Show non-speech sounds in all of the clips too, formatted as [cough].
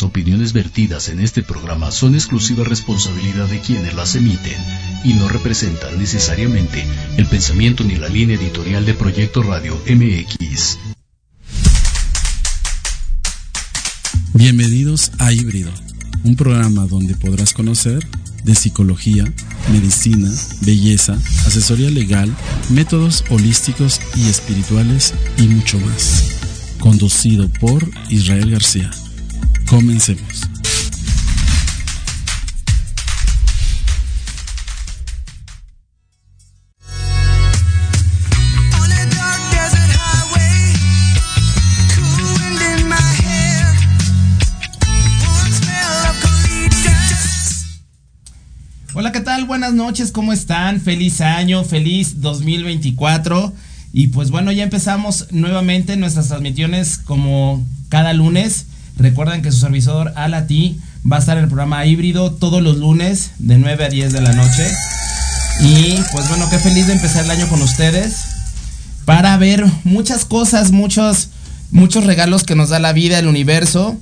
Las opiniones vertidas en este programa son exclusiva responsabilidad de quienes las emiten y no representan necesariamente el pensamiento ni la línea editorial de Proyecto Radio MX. Bienvenidos a Híbrido, un programa donde podrás conocer de psicología, medicina, belleza, asesoría legal, métodos holísticos y espirituales y mucho más. Conducido por Israel García. Comencemos. Hola, ¿qué tal? Buenas noches, ¿cómo están? Feliz año, feliz 2024. Y pues bueno, ya empezamos nuevamente nuestras transmisiones como cada lunes. Recuerden que su servidor Alati va a estar en el programa híbrido todos los lunes de 9 a 10 de la noche. Y pues bueno, qué feliz de empezar el año con ustedes para ver muchas cosas, muchos, muchos regalos que nos da la vida, el universo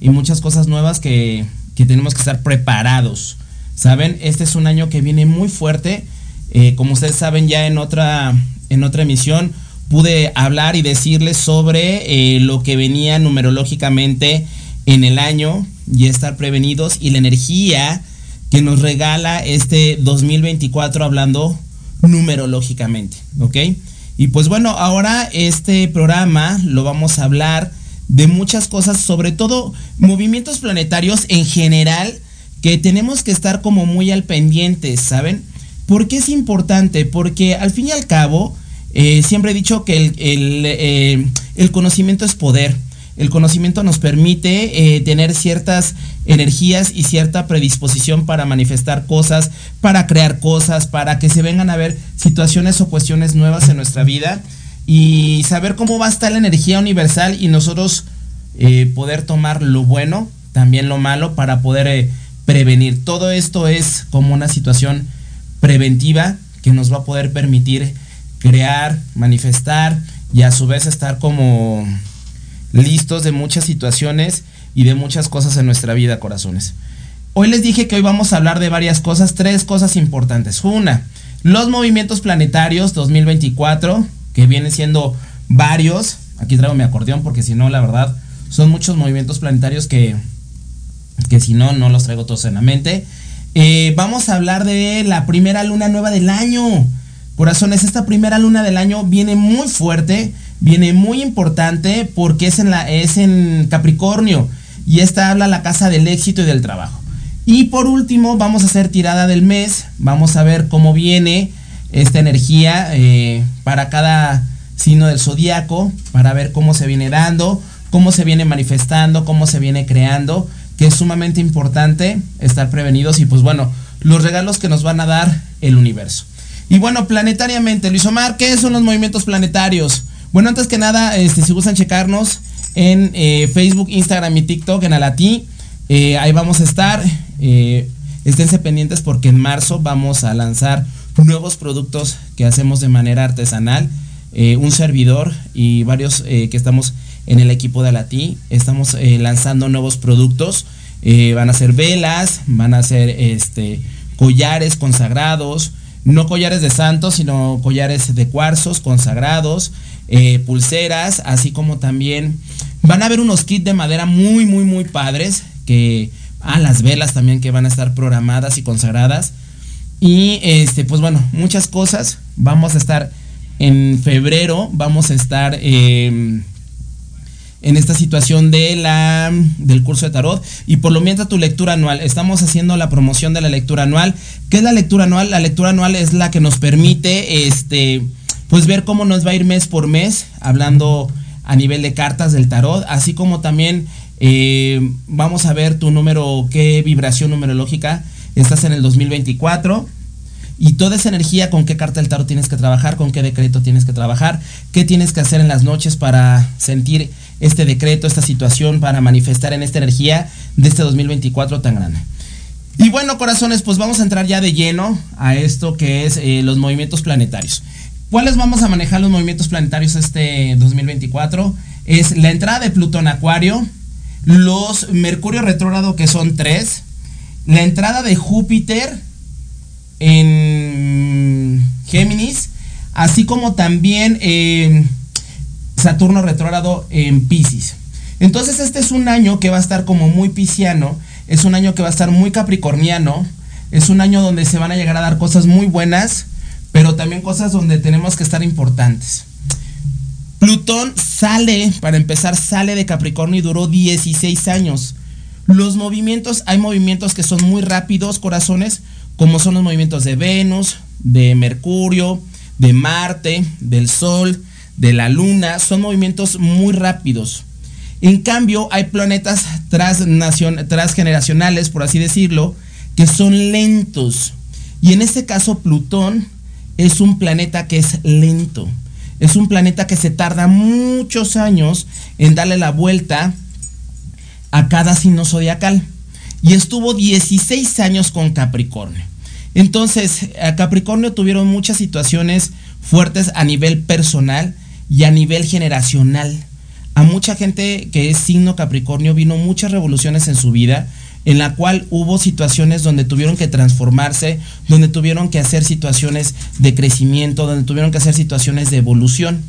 y muchas cosas nuevas que, que tenemos que estar preparados. Saben, este es un año que viene muy fuerte. Eh, como ustedes saben, ya en otra, en otra emisión pude hablar y decirles sobre eh, lo que venía numerológicamente en el año y estar prevenidos y la energía que nos regala este 2024 hablando numerológicamente, ¿ok? Y pues bueno, ahora este programa lo vamos a hablar de muchas cosas, sobre todo movimientos planetarios en general, que tenemos que estar como muy al pendiente, ¿saben? ¿Por qué es importante? Porque al fin y al cabo, eh, siempre he dicho que eh, el, conocimiento es poder. El conocimiento nos permite eh, tener ciertas energías y cierta predisposición para manifestar cosas, para crear cosas, para que se vengan a ver situaciones o cuestiones nuevas en nuestra vida y saber cómo va a estar la energía universal y nosotros poder tomar lo bueno, también lo malo, para poder prevenir. Todo esto es como una situación preventiva que nos va a poder permitir crear, manifestar y a su vez estar como listos de muchas situaciones y de muchas cosas en nuestra vida, corazones. Hoy les dije que hoy vamos a hablar de varias cosas, tres cosas importantes. Una, los movimientos planetarios 2024, que vienen siendo varios. Aquí traigo mi acordeón porque si no, la verdad, son muchos movimientos planetarios que que si no, no los traigo todos en la mente. Eh, vamos a hablar de la primera luna nueva del año. Corazones, esta primera luna del año viene muy fuerte, viene muy importante porque es en, la, es en Capricornio y esta habla la casa del éxito y del trabajo. Y por último, vamos a hacer tirada del mes, vamos a ver cómo viene esta energía eh, para cada signo del zodiaco, para ver cómo se viene dando, cómo se viene manifestando, cómo se viene creando que es sumamente importante estar prevenidos y pues bueno, los regalos que nos van a dar el universo. Y bueno, planetariamente, Luis Omar, ¿qué son los movimientos planetarios? Bueno, antes que nada, este, si gustan checarnos en eh, Facebook, Instagram y TikTok en Alatí, eh, ahí vamos a estar. Eh, esténse pendientes porque en marzo vamos a lanzar nuevos productos que hacemos de manera artesanal. un servidor y varios que estamos en el equipo de Alatí. Estamos lanzando nuevos productos. Van a ser velas, van a ser este, collares consagrados, no collares de santos, sino collares de cuarzos consagrados, eh, pulseras, así como también van a haber unos kits de madera muy, muy, muy padres, que, ah, las velas también que van a estar programadas y consagradas. Y este, pues bueno, muchas cosas. Vamos a estar en febrero, vamos a estar en esta situación de la, del curso de tarot. Y por lo mientras tu lectura anual, estamos haciendo la promoción de la lectura anual. ¿Qué es la lectura anual? La lectura anual es la que nos permite este, pues ver cómo nos va a ir mes por mes, hablando a nivel de cartas del tarot, así como también eh, vamos a ver tu número, qué vibración numerológica estás en el 2024 y toda esa energía con qué carta del tarot tienes que trabajar, con qué decreto tienes que trabajar, qué tienes que hacer en las noches para sentir este decreto, esta situación, para manifestar en esta energía de este 2024 tan grande. Y bueno, corazones, pues vamos a entrar ya de lleno a esto que es eh, los movimientos planetarios. ¿Cuáles vamos a manejar los movimientos planetarios este 2024? Es la entrada de Plutón Acuario, los Mercurio retrógrado que son tres, la entrada de Júpiter en Géminis, así como también eh, Saturno retrógrado en Pisces. Entonces este es un año que va a estar como muy pisciano, es un año que va a estar muy capricorniano, es un año donde se van a llegar a dar cosas muy buenas, pero también cosas donde tenemos que estar importantes. Plutón sale, para empezar, sale de Capricornio y duró 16 años. Los movimientos, hay movimientos que son muy rápidos, corazones, como son los movimientos de Venus, de Mercurio, de Marte, del Sol, de la Luna, son movimientos muy rápidos. En cambio, hay planetas transgeneracionales, por así decirlo, que son lentos. Y en este caso, Plutón es un planeta que es lento. Es un planeta que se tarda muchos años en darle la vuelta a cada signo zodiacal. Y estuvo 16 años con Capricornio. Entonces, a Capricornio tuvieron muchas situaciones fuertes a nivel personal y a nivel generacional. A mucha gente que es signo Capricornio vino muchas revoluciones en su vida, en la cual hubo situaciones donde tuvieron que transformarse, donde tuvieron que hacer situaciones de crecimiento, donde tuvieron que hacer situaciones de evolución.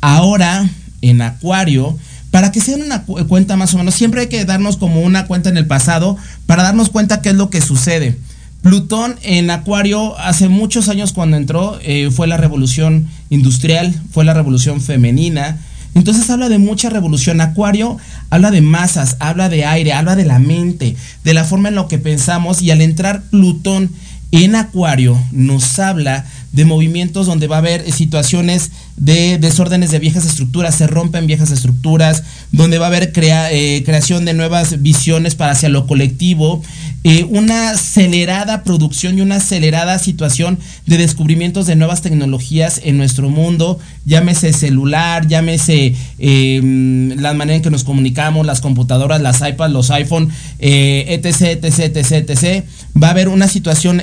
Ahora, en Acuario, para que sea una cuenta más o menos, siempre hay que darnos como una cuenta en el pasado para darnos cuenta qué es lo que sucede. Plutón en Acuario hace muchos años cuando entró eh, fue la revolución industrial, fue la revolución femenina. Entonces habla de mucha revolución. Acuario habla de masas, habla de aire, habla de la mente, de la forma en lo que pensamos y al entrar Plutón en Acuario nos habla de movimientos donde va a haber situaciones de desórdenes de viejas estructuras, se rompen viejas estructuras, donde va a haber eh, creación de nuevas visiones para hacia lo colectivo, eh, una acelerada producción y una acelerada situación de descubrimientos de nuevas tecnologías en nuestro mundo, llámese celular, llámese em, la manera en que nos comunicamos, las computadoras, las iPads, los iPhone, eh, etc, etc, etc, etc. Va a haber una situación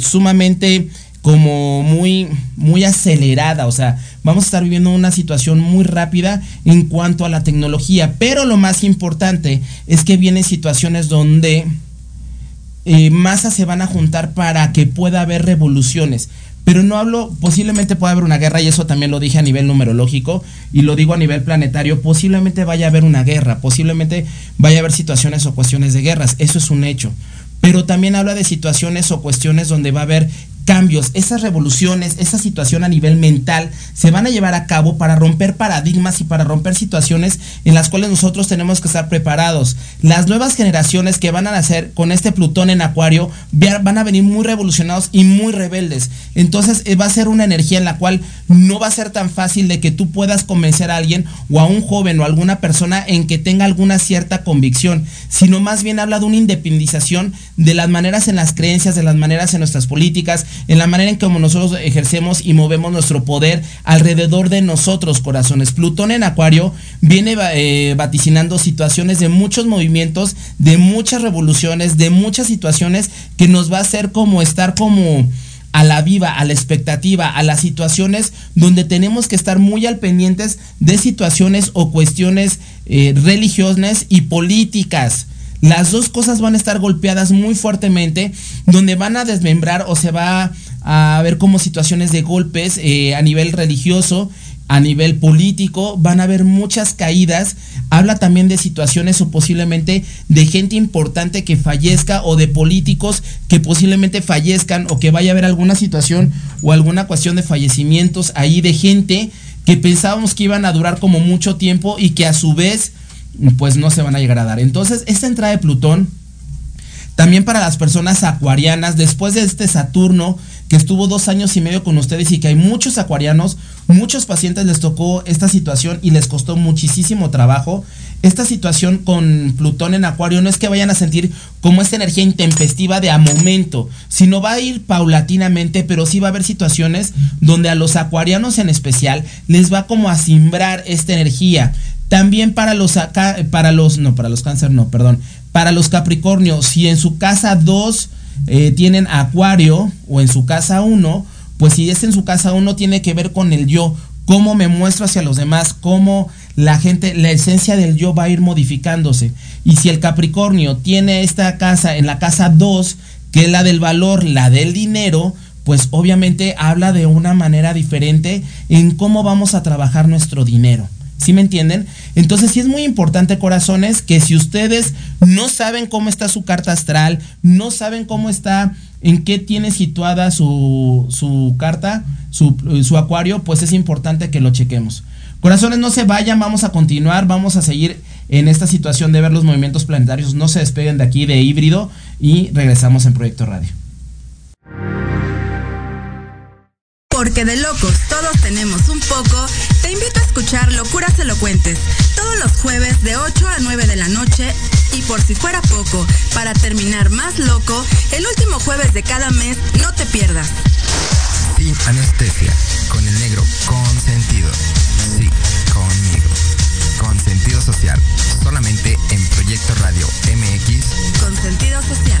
sumamente como muy, muy acelerada, o sea, vamos a estar viviendo una situación muy rápida en cuanto a la tecnología, pero lo más importante es que vienen situaciones donde eh, masas se van a juntar para que pueda haber revoluciones. Pero no hablo, posiblemente pueda haber una guerra, y eso también lo dije a nivel numerológico, y lo digo a nivel planetario, posiblemente vaya a haber una guerra, posiblemente vaya a haber situaciones o cuestiones de guerras, eso es un hecho. Pero también habla de situaciones o cuestiones donde va a haber cambios, esas revoluciones, esa situación a nivel mental se van a llevar a cabo para romper paradigmas y para romper situaciones en las cuales nosotros tenemos que estar preparados. Las nuevas generaciones que van a nacer con este Plutón en Acuario van a venir muy revolucionados y muy rebeldes. Entonces eh, va a ser una energía en la cual no va a ser tan fácil de que tú puedas convencer a alguien o a un joven o a alguna persona en que tenga alguna cierta convicción, sino más bien habla de una independización de las maneras en las creencias, de las maneras en nuestras políticas, en la manera en que nosotros ejercemos y movemos nuestro poder alrededor de nosotros, corazones. Plutón en Acuario viene eh, vaticinando situaciones de muchos movimientos, de muchas revoluciones, de muchas situaciones que nos va a hacer como estar como a la viva, a la expectativa, a las situaciones donde tenemos que estar muy al pendientes de situaciones o cuestiones eh, religiosas y políticas. Las dos cosas van a estar golpeadas muy fuertemente, donde van a desmembrar o se va a ver como situaciones de golpes eh, a nivel religioso, a nivel político, van a haber muchas caídas. Habla también de situaciones o posiblemente de gente importante que fallezca o de políticos que posiblemente fallezcan o que vaya a haber alguna situación o alguna cuestión de fallecimientos ahí de gente que pensábamos que iban a durar como mucho tiempo y que a su vez pues no se van a llegar a dar. Entonces, esta entrada de Plutón, también para las personas acuarianas, después de este Saturno, que estuvo dos años y medio con ustedes y que hay muchos acuarianos, muchos pacientes les tocó esta situación y les costó muchísimo trabajo. Esta situación con Plutón en Acuario no es que vayan a sentir como esta energía intempestiva de a momento, sino va a ir paulatinamente, pero sí va a haber situaciones donde a los acuarianos en especial les va como a simbrar esta energía. También para los para los, no, para los cáncer, no, perdón. Para los Capricornios, si en su casa 2 eh, tienen Acuario o en su casa 1, pues si es en su casa uno tiene que ver con el yo, cómo me muestro hacia los demás, cómo la gente, la esencia del yo va a ir modificándose. Y si el Capricornio tiene esta casa en la casa 2, que es la del valor, la del dinero, pues obviamente habla de una manera diferente en cómo vamos a trabajar nuestro dinero. ¿Sí me entienden? Entonces sí es muy importante, corazones, que si ustedes no saben cómo está su carta astral, no saben cómo está, en qué tiene situada su, su carta, su, su acuario, pues es importante que lo chequemos. Corazones, no se vayan, vamos a continuar, vamos a seguir en esta situación de ver los movimientos planetarios. No se despeguen de aquí de híbrido y regresamos en Proyecto Radio. Porque de locos todos tenemos un poco, te invito a escuchar Locuras Elocuentes todos los jueves de 8 a 9 de la noche y por si fuera poco, para terminar más loco, el último jueves de cada mes no te pierdas. Sin anestesia, con el negro consentido. Sí, conmigo. Con sentido social, solamente en Proyecto Radio MX. Con sentido social.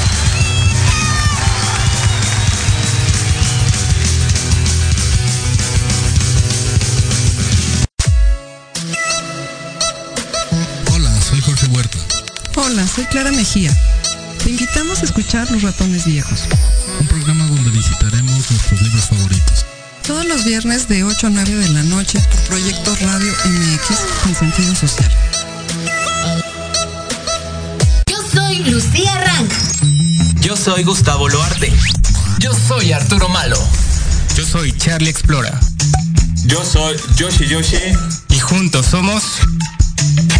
Huerta. Hola, soy Clara Mejía. Te invitamos a escuchar Los Ratones Viejos. Un programa donde visitaremos nuestros libros favoritos. Todos los viernes de 8 a 9 de la noche por Proyecto Radio MX con sentido social. Yo soy Lucía Rank. Yo soy Gustavo Loarte. Yo soy Arturo Malo. Yo soy Charlie Explora. Yo soy Yoshi Yoshi Y juntos somos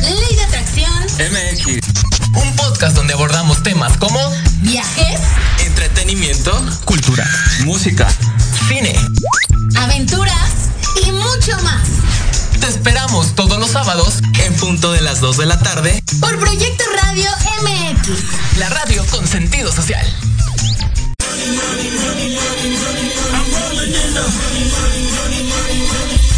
Ley de Atracción. MX. Un podcast donde abordamos temas como Viajes. entretenimiento, Cultura. Música. cine. Aventuras. Y mucho más. Te esperamos todos los sábados en punto de las 2 de la tarde. Por Proyecto Radio MX. La radio con sentido social.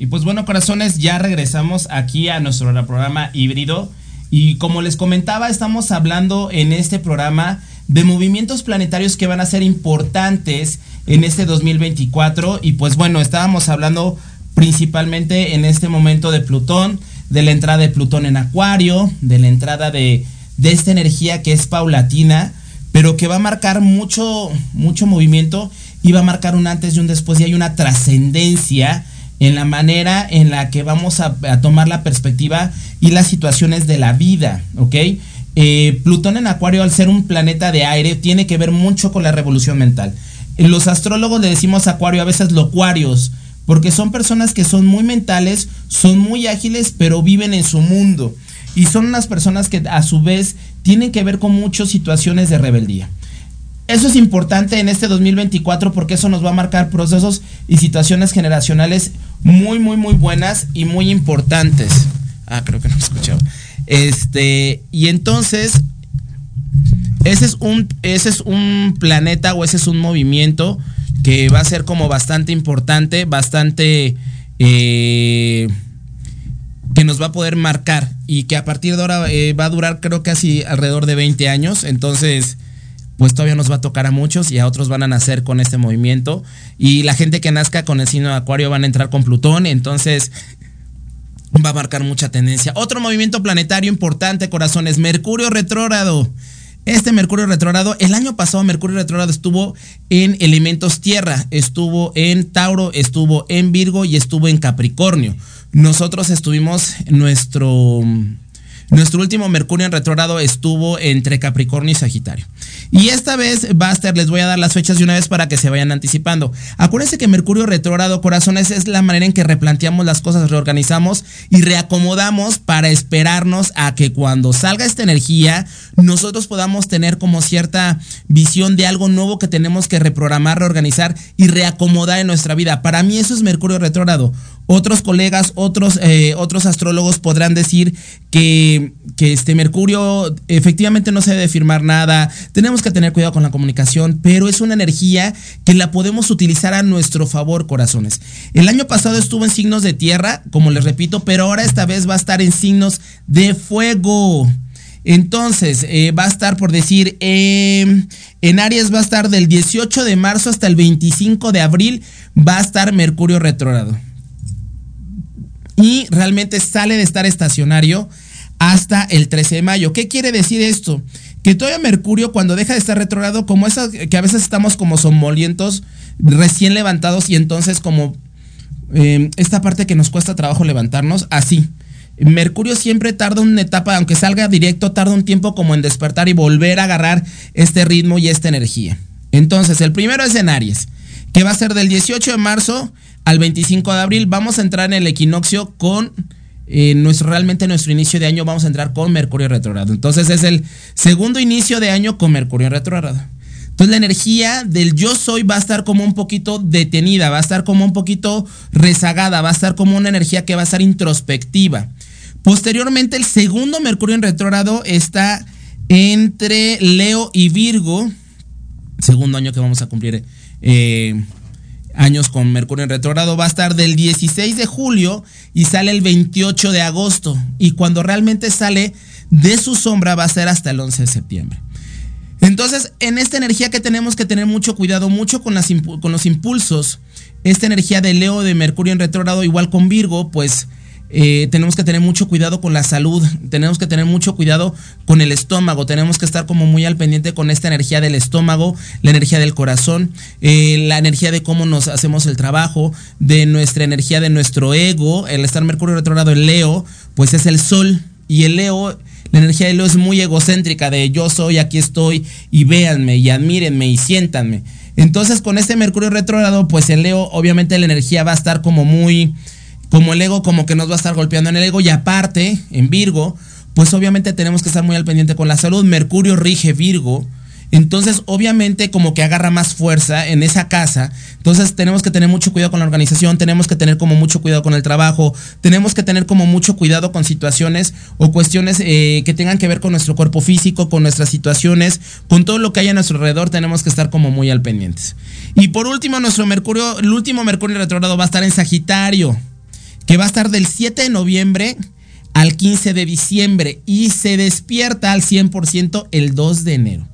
Y pues bueno, corazones, ya regresamos aquí a nuestro programa híbrido. Y como les comentaba, estamos hablando en este programa de movimientos planetarios que van a ser importantes en este 2024. Y pues bueno, estábamos hablando principalmente en este momento de Plutón, de la entrada de Plutón en Acuario, de la entrada de, de esta energía que es paulatina, pero que va a marcar mucho, mucho movimiento y va a marcar un antes y un después y hay una trascendencia en la manera en la que vamos a, tomar la perspectiva y las situaciones de la vida, ¿ok? Eh, Plutón en Acuario, al ser un planeta de aire, tiene que ver mucho con la revolución mental. Los astrólogos le decimos Acuario a veces locuarios, porque son personas que son muy mentales, son muy ágiles, pero viven en su mundo. Y son unas personas que a su vez tienen que ver con muchas situaciones de rebeldía. Eso es importante en este 2024 porque eso nos va a marcar procesos y situaciones generacionales muy, muy, muy buenas y muy importantes. Ah, creo que no me escuchaba. Este, y entonces, ese es un, ese es un planeta o ese es un movimiento que va a ser como bastante importante, bastante eh, que nos va a poder marcar y que a partir de ahora eh, va a durar creo casi alrededor de 20 años. Entonces, pues todavía nos va a tocar a muchos y a otros van a nacer con este movimiento. Y la gente que nazca con el signo de Acuario van a entrar con Plutón, entonces va a marcar mucha tendencia. Otro movimiento planetario importante, corazones, Mercurio retrógrado. Este Mercurio retrógrado, el año pasado Mercurio retrógrado estuvo en elementos tierra, estuvo en Tauro, estuvo en Virgo y estuvo en Capricornio. Nosotros estuvimos nuestro nuestro último Mercurio en retrógrado estuvo entre Capricornio y Sagitario. Y esta vez, Buster, les voy a dar las fechas de una vez para que se vayan anticipando. Acuérdense que Mercurio retrógrado, corazones, es la manera en que replanteamos las cosas, reorganizamos y reacomodamos para esperarnos a que cuando salga esta energía, nosotros podamos tener como cierta visión de algo nuevo que tenemos que reprogramar, reorganizar y reacomodar en nuestra vida. Para mí eso es Mercurio retrógrado. Otros colegas, otros, eh, otros astrólogos podrán decir que, que, este Mercurio efectivamente no se debe firmar nada, tenemos que tener cuidado con la comunicación, pero es una energía que la podemos utilizar a nuestro favor, corazones. El año pasado estuvo en signos de tierra, como les repito, pero ahora esta vez va a estar en signos de fuego. Entonces, eh, va a estar por decir, eh, en Aries va a estar del 18 de marzo hasta el 25 de abril, va a estar Mercurio retrógrado y realmente sale de estar estacionario hasta el 13 de mayo. ¿Qué quiere decir esto? Que todavía Mercurio cuando deja de estar retrogrado, como esas que a veces estamos como somolientos, recién levantados y entonces como eh, esta parte que nos cuesta trabajo levantarnos, así. Mercurio siempre tarda una etapa, aunque salga directo, tarda un tiempo como en despertar y volver a agarrar este ritmo y esta energía. Entonces, el primero es en Aries, que va a ser del 18 de marzo al 25 de abril. Vamos a entrar en el equinoccio con eh, nuestro, realmente nuestro inicio de año. Vamos a entrar con Mercurio retrogrado. Entonces es el segundo inicio de año con Mercurio retrogrado. Entonces la energía del yo soy va a estar como un poquito detenida, va a estar como un poquito rezagada, va a estar como una energía que va a estar introspectiva. Posteriormente el segundo Mercurio en retrógrado está entre Leo y Virgo, segundo año que vamos a cumplir eh, años con Mercurio en retrogrado, va a estar del 16 de julio y sale el 28 de agosto. Y cuando realmente sale de su sombra va a ser hasta el 11 de septiembre. Entonces, en esta energía que tenemos que tener mucho cuidado, mucho con, las, con los impulsos, esta energía de Leo, de Mercurio en retrogrado, igual con Virgo, pues eh, tenemos que tener mucho cuidado con la salud, tenemos que tener mucho cuidado con el estómago, tenemos que estar como muy al pendiente con esta energía del estómago, la energía del corazón, eh, la energía de cómo nos hacemos el trabajo, de nuestra energía de nuestro ego, el estar Mercurio retrogrado en Leo, pues es el sol y el Leo la energía de Leo es muy egocéntrica de yo soy, aquí estoy y véanme y admírenme y siéntanme. Entonces con este Mercurio retrógrado, pues el Leo obviamente la energía va a estar como muy como el ego como que nos va a estar golpeando en el ego y aparte, en Virgo, pues obviamente tenemos que estar muy al pendiente con la salud. Mercurio rige Virgo. Entonces, obviamente, como que agarra más fuerza en esa casa. Entonces, tenemos que tener mucho cuidado con la organización, tenemos que tener como mucho cuidado con el trabajo, tenemos que tener como mucho cuidado con situaciones o cuestiones eh, que tengan que ver con nuestro cuerpo físico, con nuestras situaciones, con todo lo que hay a nuestro alrededor, tenemos que estar como muy al pendientes. Y por último, nuestro Mercurio, el último Mercurio retrogrado va a estar en Sagitario que va a estar del 7 de noviembre al 15 de diciembre y se despierta al 100% el 2 de enero.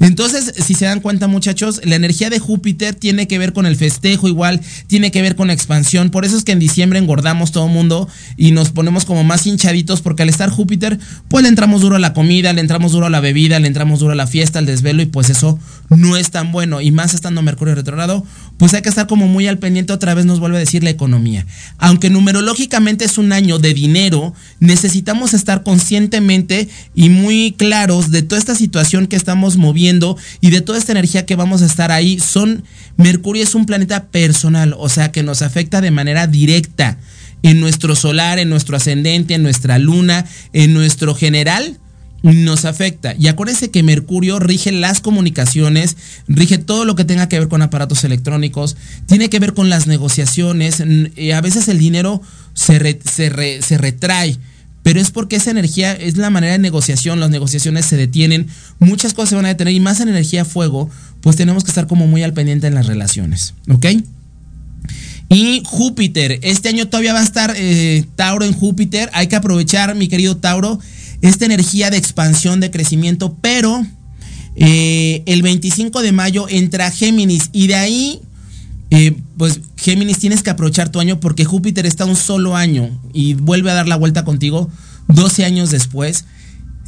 Entonces, si se dan cuenta muchachos, la energía de Júpiter tiene que ver con el festejo igual, tiene que ver con la expansión. Por eso es que en diciembre engordamos todo el mundo y nos ponemos como más hinchaditos porque al estar Júpiter, pues le entramos duro a la comida, le entramos duro a la bebida, le entramos duro a la fiesta, al desvelo y pues eso no es tan bueno. Y más estando Mercurio retrogrado, pues hay que estar como muy al pendiente, otra vez nos vuelve a decir la economía. Aunque numerológicamente es un año de dinero, necesitamos estar conscientemente y muy claros de toda esta situación que estamos moviendo y de toda esta energía que vamos a estar ahí. Son, Mercurio es un planeta personal, o sea que nos afecta de manera directa en nuestro solar, en nuestro ascendente, en nuestra luna, en nuestro general nos afecta. Y acuérdense que Mercurio rige las comunicaciones, rige todo lo que tenga que ver con aparatos electrónicos, tiene que ver con las negociaciones. a veces el dinero se, se, retrae, pero es porque esa energía es la manera de negociación, las negociaciones se detienen, muchas cosas se van a detener y más en energía fuego, pues tenemos que estar como muy al pendiente en las relaciones, ¿ok? Y Júpiter, este año todavía va a estar eh, Tauro en Júpiter, hay que aprovechar, mi querido Tauro, esta energía de expansión, de crecimiento, pero eh, el 25 de mayo entra Géminis y de ahí, eh, pues Géminis tienes que aprovechar tu año porque Júpiter está un solo año y vuelve a dar la vuelta contigo 12 años después.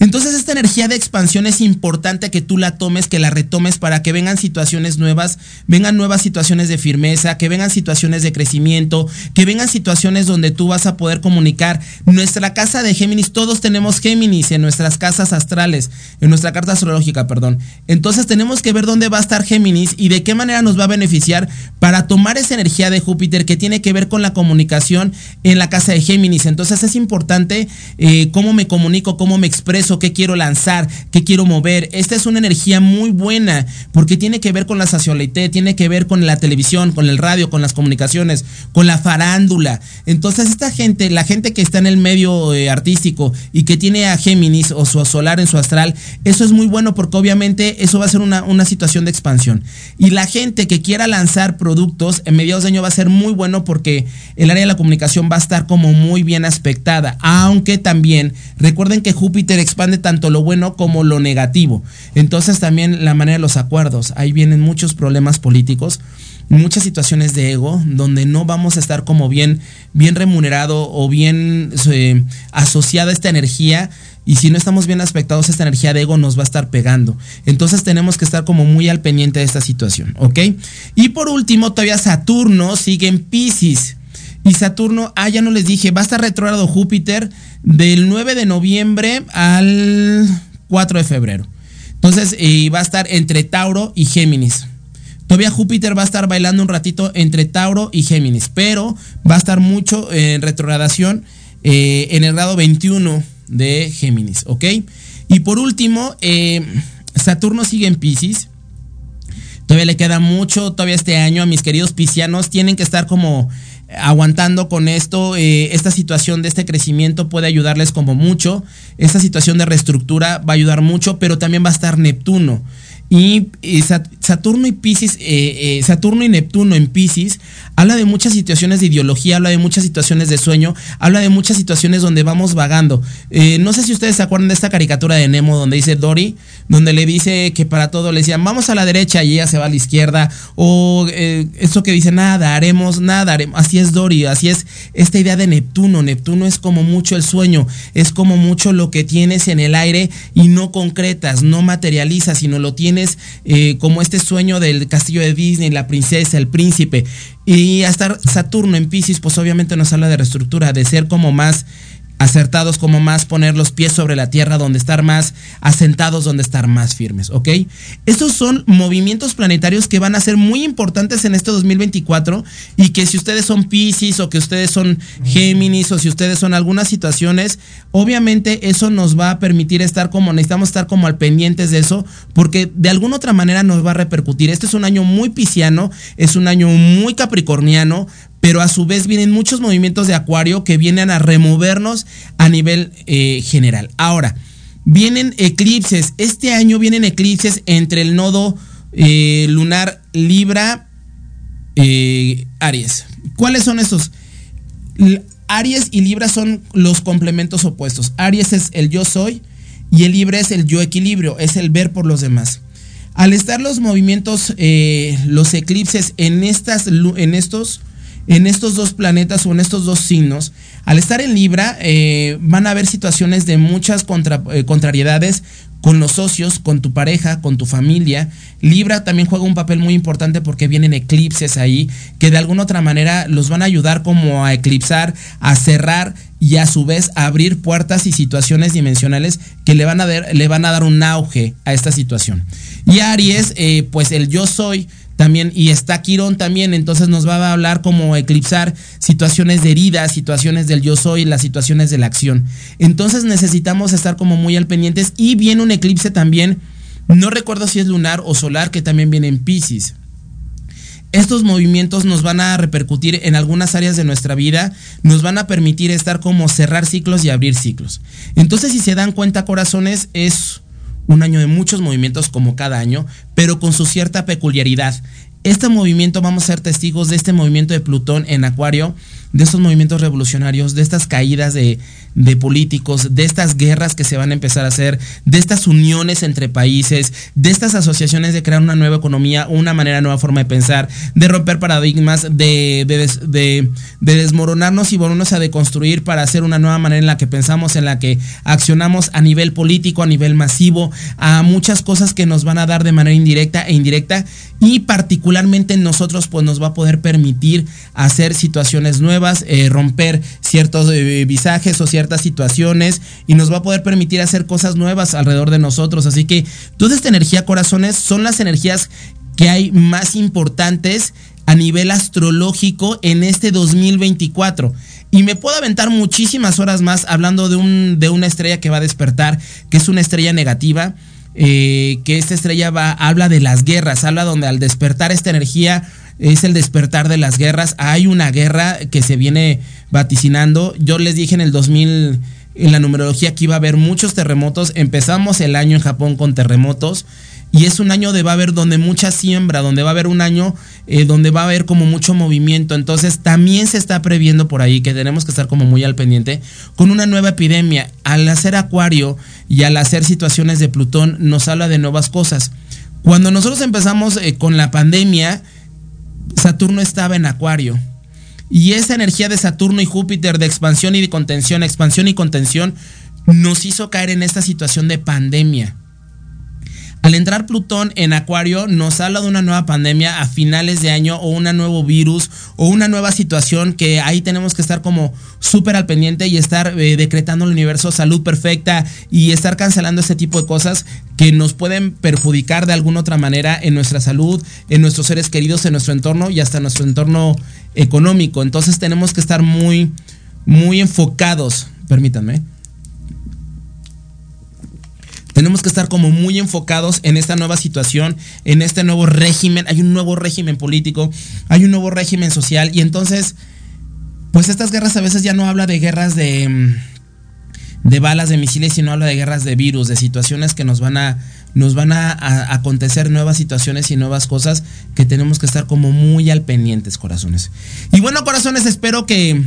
Entonces esta energía de expansión es importante que tú la tomes, que la retomes para que vengan situaciones nuevas, vengan nuevas situaciones de firmeza, que vengan situaciones de crecimiento, que vengan situaciones donde tú vas a poder comunicar. Nuestra casa de Géminis, todos tenemos Géminis en nuestras casas astrales, en nuestra carta astrológica, perdón. Entonces tenemos que ver dónde va a estar Géminis y de qué manera nos va a beneficiar para tomar esa energía de Júpiter que tiene que ver con la comunicación en la casa de Géminis. Entonces es importante eh, cómo me comunico, cómo me expreso qué quiero lanzar, qué quiero mover. Esta es una energía muy buena porque tiene que ver con la socialité, tiene que ver con la televisión, con el radio, con las comunicaciones, con la farándula. Entonces esta gente, la gente que está en el medio eh, artístico y que tiene a Géminis o su solar en su astral, eso es muy bueno porque obviamente eso va a ser una, una situación de expansión. Y la gente que quiera lanzar productos en mediados de año va a ser muy bueno porque el área de la comunicación va a estar como muy bien aspectada. Aunque también recuerden que Júpiter expande tanto lo bueno como lo negativo. Entonces también la manera de los acuerdos. Ahí vienen muchos problemas políticos, muchas situaciones de ego, donde no vamos a estar como bien, bien remunerado o bien eh, asociada esta energía. Y si no estamos bien aspectados, esta energía de ego nos va a estar pegando. Entonces tenemos que estar como muy al pendiente de esta situación, ¿ok? Y por último, todavía Saturno sigue en Pisces. Y Saturno, ah, ya no les dije, va a estar retrógrado Júpiter del 9 de noviembre al 4 de febrero. Entonces, va a estar entre Tauro y Géminis. Todavía Júpiter va a estar bailando un ratito entre Tauro y Géminis, pero va a estar mucho en retrogradación eh, en el grado 21 de Géminis, ¿ok? Y por último, eh, Saturno sigue en Pisces. Todavía le queda mucho, todavía este año a mis queridos piscianos tienen que estar como aguantando con esto, eh, esta situación de este crecimiento puede ayudarles como mucho, esta situación de reestructura va a ayudar mucho, pero también va a estar Neptuno. Y Saturno y Pisces, eh, eh, Saturno y Neptuno en Pisces, habla de muchas situaciones de ideología, habla de muchas situaciones de sueño, habla de muchas situaciones donde vamos vagando. Eh, no sé si ustedes se acuerdan de esta caricatura de Nemo donde dice Dory, donde le dice que para todo le decían vamos a la derecha y ella se va a la izquierda, o eso que dice nada, haremos, nada, haremos. Así es Dory, así es esta idea de Neptuno. Neptuno es como mucho el sueño, es como mucho lo que tienes en el aire y no concretas, no materializas, sino lo tienes eh, como este sueño del castillo de Disney, la princesa, el príncipe. Y hasta Saturno en Pisces, pues obviamente nos habla de reestructura, de ser como más acertados como más poner los pies sobre la tierra, donde estar más asentados, donde estar más firmes, ¿ok? Estos son movimientos planetarios que van a ser muy importantes en este 2024 y que si ustedes son Pisces o que ustedes son Géminis o si ustedes son algunas situaciones, obviamente eso nos va a permitir estar como, necesitamos estar como al pendientes de eso, porque de alguna otra manera nos va a repercutir. Este es un año muy pisciano, es un año muy capricorniano, pero a su vez vienen muchos movimientos de acuario que vienen a removernos a nivel eh, general. Ahora, vienen eclipses. Este año vienen eclipses entre el nodo eh, lunar Libra eh, Aries. ¿Cuáles son estos? Aries y Libra son los complementos opuestos. Aries es el yo soy y el Libra es el yo equilibrio, es el ver por los demás. Al estar los movimientos, los eclipses en, estas, en estos en estos dos planetas o en estos dos signos, al estar en Libra, eh, van a haber situaciones de muchas eh, contrariedades con los socios, con tu pareja, con tu familia. Libra también juega un papel muy importante porque vienen eclipses ahí que de alguna otra manera los van a ayudar como a eclipsar, a cerrar y a su vez a abrir puertas y situaciones dimensionales que le van a, dar, le van a dar un auge a esta situación. Y Aries, eh, pues el yo soy también, y está Quirón también, entonces nos va a hablar como eclipsar situaciones de heridas, situaciones del yo soy, las situaciones de la acción. Entonces necesitamos estar como muy al pendientes y viene un eclipse también, no recuerdo si es lunar o solar, que también viene en Pisces. Estos movimientos nos van a repercutir en algunas áreas de nuestra vida, nos van a permitir estar como cerrar ciclos y abrir ciclos. Entonces, si se dan cuenta, corazones, es un año de muchos movimientos como cada año, pero con su cierta peculiaridad. Este movimiento, vamos a ser testigos de este movimiento de Plutón en Acuario, de estos movimientos revolucionarios, de estas caídas de, de políticos, de estas guerras que se van a empezar a hacer, de estas uniones entre países, de estas asociaciones de crear una nueva economía, una manera, nueva forma de pensar, de romper paradigmas, de, de, de, de desmoronarnos y volvernos a deconstruir para hacer una nueva manera en la que pensamos, en la que accionamos a nivel político, a nivel masivo, a muchas cosas que nos van a dar de manera indirecta e indirecta. Y particularmente nosotros pues nos va a poder permitir hacer situaciones nuevas, eh, romper ciertos eh, visajes o ciertas situaciones y nos va a poder permitir hacer cosas nuevas alrededor de nosotros. Así que toda esta energía, corazones, son las energías que hay más importantes a nivel astrológico en este 2024. Y me puedo aventar muchísimas horas más hablando de, un, de una estrella que va a despertar, que es una estrella negativa. Eh, que esta estrella va, habla de las guerras, habla donde al despertar esta energía es el despertar de las guerras. Hay una guerra que se viene vaticinando. Yo les dije en el 2000, en la numerología, que iba a haber muchos terremotos. Empezamos el año en Japón con terremotos. Y es un año de va a haber donde mucha siembra, donde va a haber un año eh, donde va a haber como mucho movimiento. Entonces también se está previendo por ahí que tenemos que estar como muy al pendiente con una nueva epidemia. Al hacer acuario y al hacer situaciones de Plutón nos habla de nuevas cosas. Cuando nosotros empezamos eh, con la pandemia, Saturno estaba en acuario. Y esa energía de Saturno y Júpiter de expansión y de contención, expansión y contención, nos hizo caer en esta situación de pandemia. Al entrar Plutón en Acuario nos habla de una nueva pandemia a finales de año o un nuevo virus o una nueva situación que ahí tenemos que estar como súper al pendiente y estar eh, decretando el universo salud perfecta y estar cancelando este tipo de cosas que nos pueden perjudicar de alguna otra manera en nuestra salud, en nuestros seres queridos, en nuestro entorno y hasta nuestro entorno económico. Entonces tenemos que estar muy, muy enfocados, permítanme tenemos que estar como muy enfocados en esta nueva situación, en este nuevo régimen. Hay un nuevo régimen político, hay un nuevo régimen social y entonces, pues estas guerras a veces ya no habla de guerras de, mm, de balas, de misiles, sino habla de guerras de virus, de situaciones que nos van a, nos van a, acontecer nuevas situaciones y nuevas cosas que tenemos que estar como muy al pendientes, corazones. Y bueno, corazones, espero que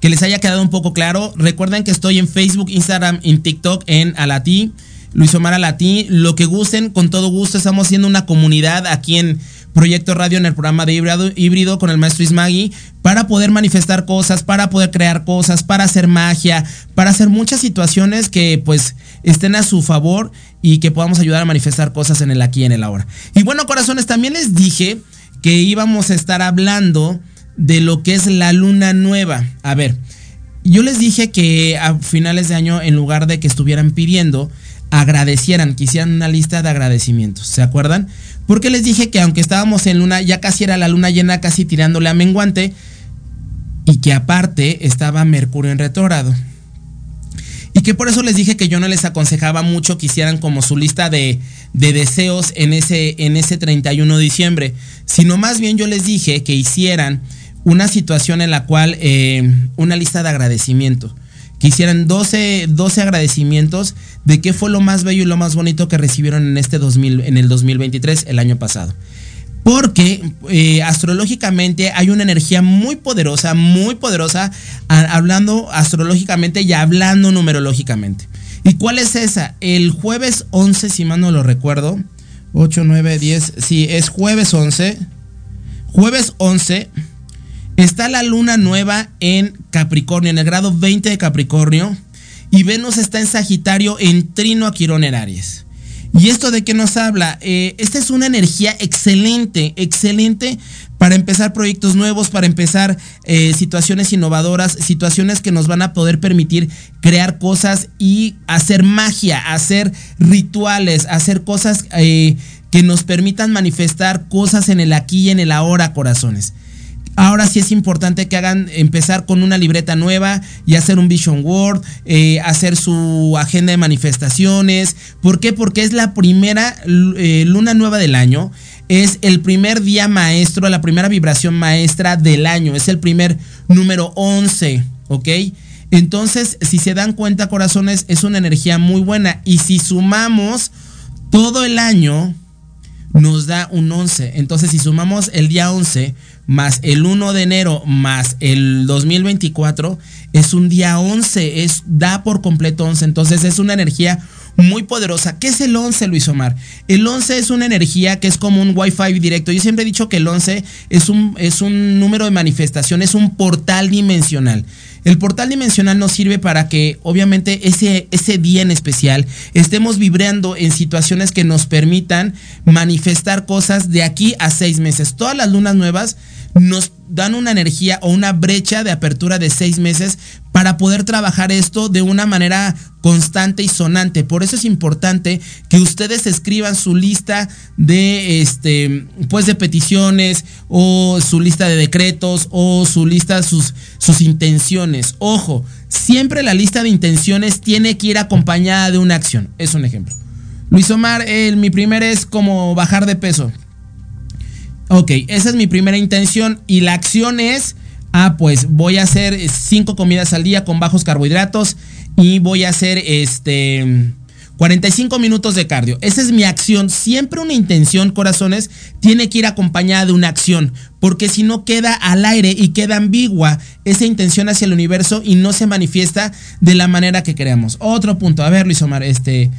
que les haya quedado un poco claro. Recuerden que estoy en Facebook, Instagram, en TikTok, en Alatí. Luis Omar Alatí, lo que gusten, con todo gusto, estamos haciendo una comunidad aquí en Proyecto Radio en el programa de híbrido, híbrido con el maestro Ismagui para poder manifestar cosas, para poder crear cosas, para hacer magia, para hacer muchas situaciones que pues estén a su favor y que podamos ayudar a manifestar cosas en el aquí y en el ahora. Y bueno, corazones, también les dije que íbamos a estar hablando de lo que es la luna nueva. A ver, yo les dije que a finales de año, en lugar de que estuvieran pidiendo, agradecieran, que hicieran una lista de agradecimientos, ¿se acuerdan? Porque les dije que aunque estábamos en luna, ya casi era la luna llena, casi tirándole a menguante, y que aparte estaba Mercurio en retrógrado. Y que por eso les dije que yo no les aconsejaba mucho que hicieran como su lista de, de deseos en ese, en ese 31 de diciembre, sino más bien yo les dije que hicieran una situación en la cual, eh, una lista de agradecimiento que hicieran 12, 12 agradecimientos de qué fue lo más bello y lo más bonito que recibieron en este 2000, en el 2023, el año pasado. Porque eh, astrológicamente hay una energía muy poderosa, muy poderosa, hablando astrológicamente y hablando numerológicamente. ¿Y cuál es esa? El jueves 11, si mal no lo recuerdo. 8, 9, 10. Sí, es jueves 11. Jueves 11 Está la luna nueva en Capricornio, en el grado 20 de Capricornio. Y Venus está en Sagitario, en Trino, Aquirón, en Aries. ¿Y esto de qué nos habla? Eh, esta es una energía excelente, excelente para empezar proyectos nuevos, para empezar eh, situaciones innovadoras, situaciones que nos van a poder permitir crear cosas y hacer magia, hacer rituales, hacer cosas eh, que nos permitan manifestar cosas en el aquí y en el ahora, corazones. Ahora sí es importante que hagan empezar con una libreta nueva y hacer un vision board, eh, hacer su agenda de manifestaciones. ¿Por qué? Porque es la primera eh, luna nueva del año. Es el primer día maestro, la primera vibración maestra del año. Es el primer número 11, ¿ok? Entonces, si se dan cuenta, corazones, es una energía muy buena. Y si sumamos todo el año, nos da un 11. Entonces, si sumamos el día 11 más el 1 de enero más el 2024 es un día 11, es da por completo 11, entonces es una energía muy poderosa. ¿Qué es el 11, Luis Omar? El 11 es una energía que es como un Wi-Fi directo. Yo siempre he dicho que el 11 es un, es un número de manifestación, es un portal dimensional. El portal dimensional nos sirve para que, obviamente, ese, ese día en especial estemos vibrando en situaciones que nos permitan manifestar cosas de aquí a seis meses. Todas las lunas nuevas nos dan una energía o una brecha de apertura de seis meses para poder trabajar esto de una manera constante y sonante. Por eso es importante que ustedes escriban su lista de este pues de peticiones o su lista de decretos o su lista sus sus intenciones. Ojo, siempre la lista de intenciones tiene que ir acompañada de una acción. Es un ejemplo. Luis Omar, el, mi primer es como bajar de peso. Ok, esa es mi primera intención y la acción es, ah, pues voy a hacer cinco comidas al día con bajos carbohidratos y voy a hacer este 45 minutos de cardio. Esa es mi acción. Siempre una intención, corazones, tiene que ir acompañada de una acción, porque si no queda al aire y queda ambigua esa intención hacia el universo y no se manifiesta de la manera que queremos. Otro punto, a ver Luis Omar, este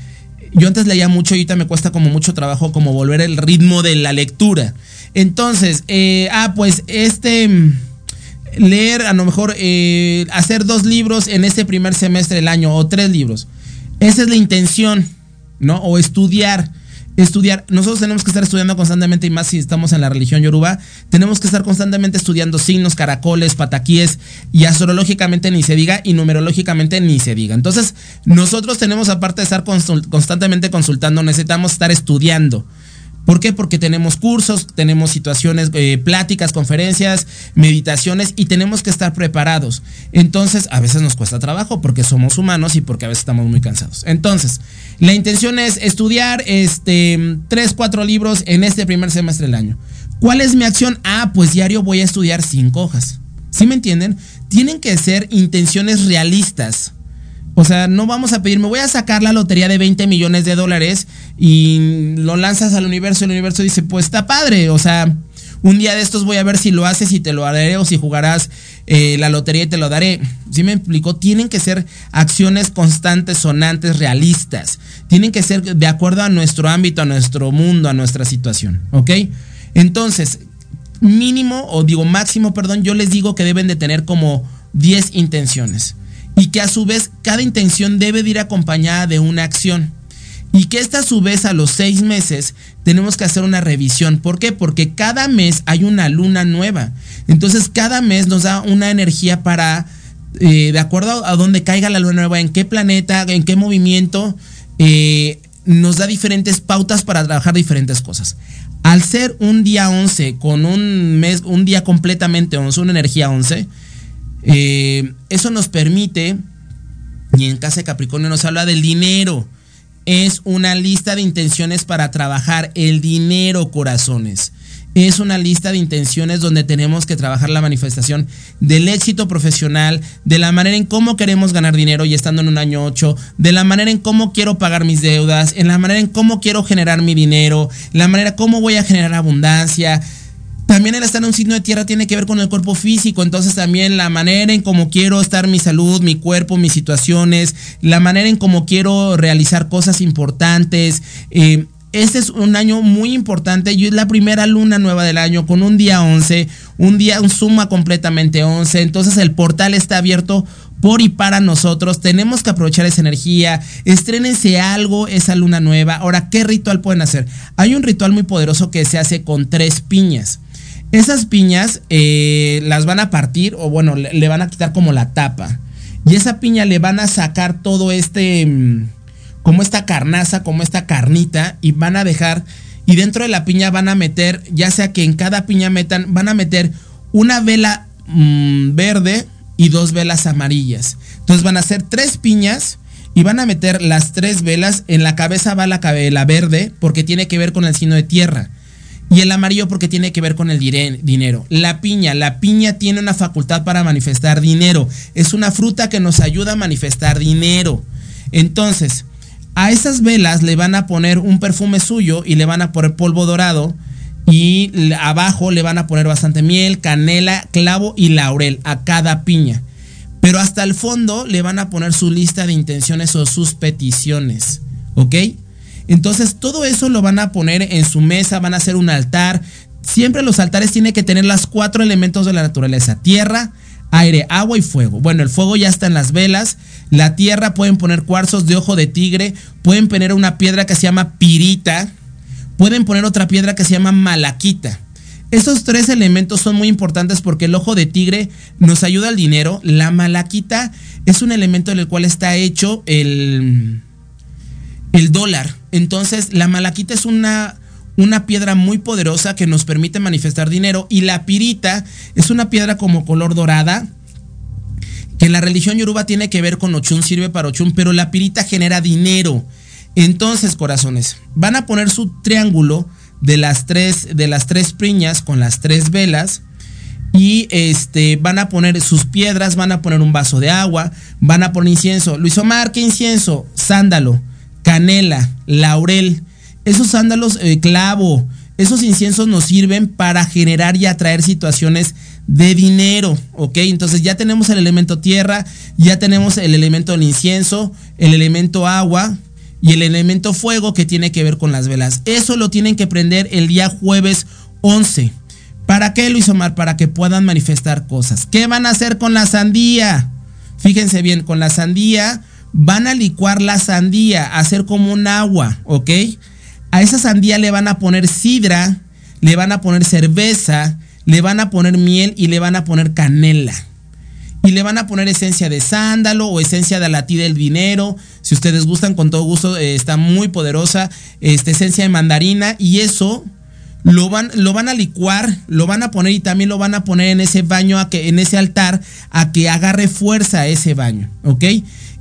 yo antes leía mucho y ahorita me cuesta como mucho trabajo como volver el ritmo de la lectura. Entonces, eh, ah, pues este leer, a lo mejor eh, hacer dos libros en este primer semestre del año o tres libros. Esa es la intención, ¿no? O estudiar. Estudiar, nosotros tenemos que estar estudiando constantemente y más si estamos en la religión yoruba, tenemos que estar constantemente estudiando signos, caracoles, pataquíes y astrológicamente ni se diga y numerológicamente ni se diga. Entonces, nosotros tenemos aparte de estar constantemente consultando, necesitamos estar estudiando. ¿Por qué? Porque tenemos cursos, tenemos situaciones, eh, pláticas, conferencias, meditaciones y tenemos que estar preparados. Entonces, a veces nos cuesta trabajo porque somos humanos y porque a veces estamos muy cansados. Entonces, la intención es estudiar este, tres, cuatro libros en este primer semestre del año. ¿Cuál es mi acción? Ah, pues diario voy a estudiar cinco hojas. ¿Sí me entienden? Tienen que ser intenciones realistas. O sea, no vamos a pedir, me voy a sacar la lotería de 20 millones de dólares y lo lanzas al universo el universo dice, pues está padre, o sea, un día de estos voy a ver si lo haces y te lo haré o si jugarás eh, la lotería y te lo daré. ¿Sí me explicó? Tienen que ser acciones constantes, sonantes, realistas. Tienen que ser de acuerdo a nuestro ámbito, a nuestro mundo, a nuestra situación. ¿Ok? Entonces, mínimo, o digo máximo, perdón, yo les digo que deben de tener como 10 intenciones y que a su vez cada intención debe de ir acompañada de una acción. Y que esta a su vez a los seis meses tenemos que hacer una revisión. ¿Por qué? Porque cada mes hay una luna nueva. Entonces cada mes nos da una energía para, eh, de acuerdo a dónde caiga la luna nueva, en qué planeta, en qué movimiento, eh, nos da diferentes pautas para trabajar diferentes cosas. Al ser un día 11 con un mes, un día completamente 11, una energía 11, eh, eso nos permite, y en casa de Capricornio nos habla del dinero. Es una lista de intenciones para trabajar el dinero, corazones. Es una lista de intenciones donde tenemos que trabajar la manifestación del éxito profesional, de la manera en cómo queremos ganar dinero y estando en un año 8, de la manera en cómo quiero pagar mis deudas, en la manera en cómo quiero generar mi dinero, la manera cómo voy a generar abundancia, también el estar en un signo de tierra tiene que ver con el cuerpo físico, entonces también la manera en cómo quiero estar mi salud, mi cuerpo, mis situaciones, la manera en cómo quiero realizar cosas importantes. Eh, este es un año muy importante y es la primera luna nueva del año con un día 11, un día, un suma completamente 11, entonces el portal está abierto por y para nosotros. Tenemos que aprovechar esa energía. Estrénense algo esa luna nueva. Ahora, ¿qué ritual pueden hacer? Hay un ritual muy poderoso que se hace con tres piñas. Esas piñas eh, las van a partir o bueno, le, van a quitar como la tapa. Y esa piña le van a sacar todo este, mm, como esta carnaza, como esta carnita y van a dejar, y dentro de la piña van a meter, ya sea que en cada piña metan, van a meter una vela mm, verde y dos velas amarillas. Entonces van a hacer tres piñas y van a meter las tres velas. En la cabeza va la, la verde porque tiene que ver con el signo de tierra. Y el amarillo porque tiene que ver con el dinero. La piña, la piña tiene una facultad para manifestar dinero. Es una fruta que nos ayuda a manifestar dinero. Entonces, a esas velas le van a poner un perfume suyo y le van a poner polvo dorado y abajo le van a poner bastante miel, canela, clavo y laurel a cada piña. Pero hasta el fondo le van a poner su lista de intenciones o sus peticiones. ¿Ok? Entonces todo eso lo van a poner en su mesa, van a hacer un altar. Siempre los altares tienen que tener los cuatro elementos de la naturaleza. Tierra, aire, agua y fuego. Bueno, el fuego ya está en las velas. La tierra pueden poner cuarzos de ojo de tigre. Pueden poner una piedra que se llama pirita. Pueden poner otra piedra que se llama malaquita. Esos tres elementos son muy importantes porque el ojo de tigre nos ayuda al dinero. La malaquita es un elemento en el cual está hecho el, el dólar. Entonces, la malaquita es una, una piedra muy poderosa que nos permite manifestar dinero. Y la pirita es una piedra como color dorada. Que la religión yoruba tiene que ver con Ochun, sirve para Ochun, pero la pirita genera dinero. Entonces, corazones, van a poner su triángulo de las tres, de las tres priñas con las tres velas. Y este, van a poner sus piedras, van a poner un vaso de agua, van a poner incienso. Luis Omar, ¿qué incienso? Sándalo, canela, laurel. Esos sándalos, eh, clavo, esos inciensos nos sirven para generar y atraer situaciones de dinero, ¿ok? Entonces ya tenemos el elemento tierra, ya tenemos el elemento del incienso, el elemento agua, y el elemento fuego que tiene que ver con las velas. Eso lo tienen que prender el día jueves 11. ¿Para qué, Luis Omar? Para que puedan manifestar cosas. ¿Qué van a hacer con la sandía? Fíjense bien, con la sandía van a licuar la sandía, hacer como un agua, ¿ok? A esa sandía le van a poner sidra, le van a poner cerveza, le van a poner miel y le van a poner canela y le van a poner esencia de sándalo o esencia de la del dinero. Si ustedes gustan, con todo gusto, eh, está muy poderosa. Esta esencia de mandarina y eso lo van, lo van a licuar, lo van a poner y también lo van a poner en ese baño, a que, en ese altar, a que agarre fuerza ese baño, ¿ok?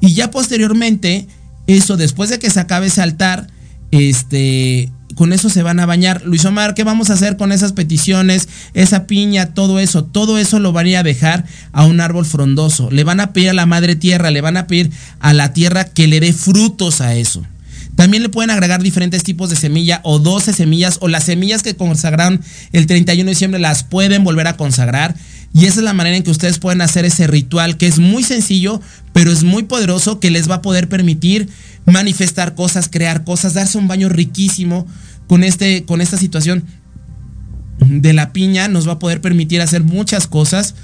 Y ya posteriormente, eso después de que se acabe ese altar, este, con eso se van a bañar. Luis Omar, ¿qué vamos a hacer con esas peticiones, esa piña, todo eso? Todo eso lo van a dejar a un árbol frondoso. Le van a pedir a la madre tierra, le van a pedir a la tierra que le dé frutos a eso. También le pueden agregar diferentes tipos de semilla o 12 semillas o las semillas que consagraron el 31 de diciembre las pueden volver a consagrar. Y esa es la manera en que ustedes pueden hacer ese ritual que es muy sencillo, pero es muy poderoso que les va a poder permitir manifestar cosas, crear cosas, darse un baño riquísimo con, este, con esta situación de la piña. Nos va a poder permitir hacer muchas cosas.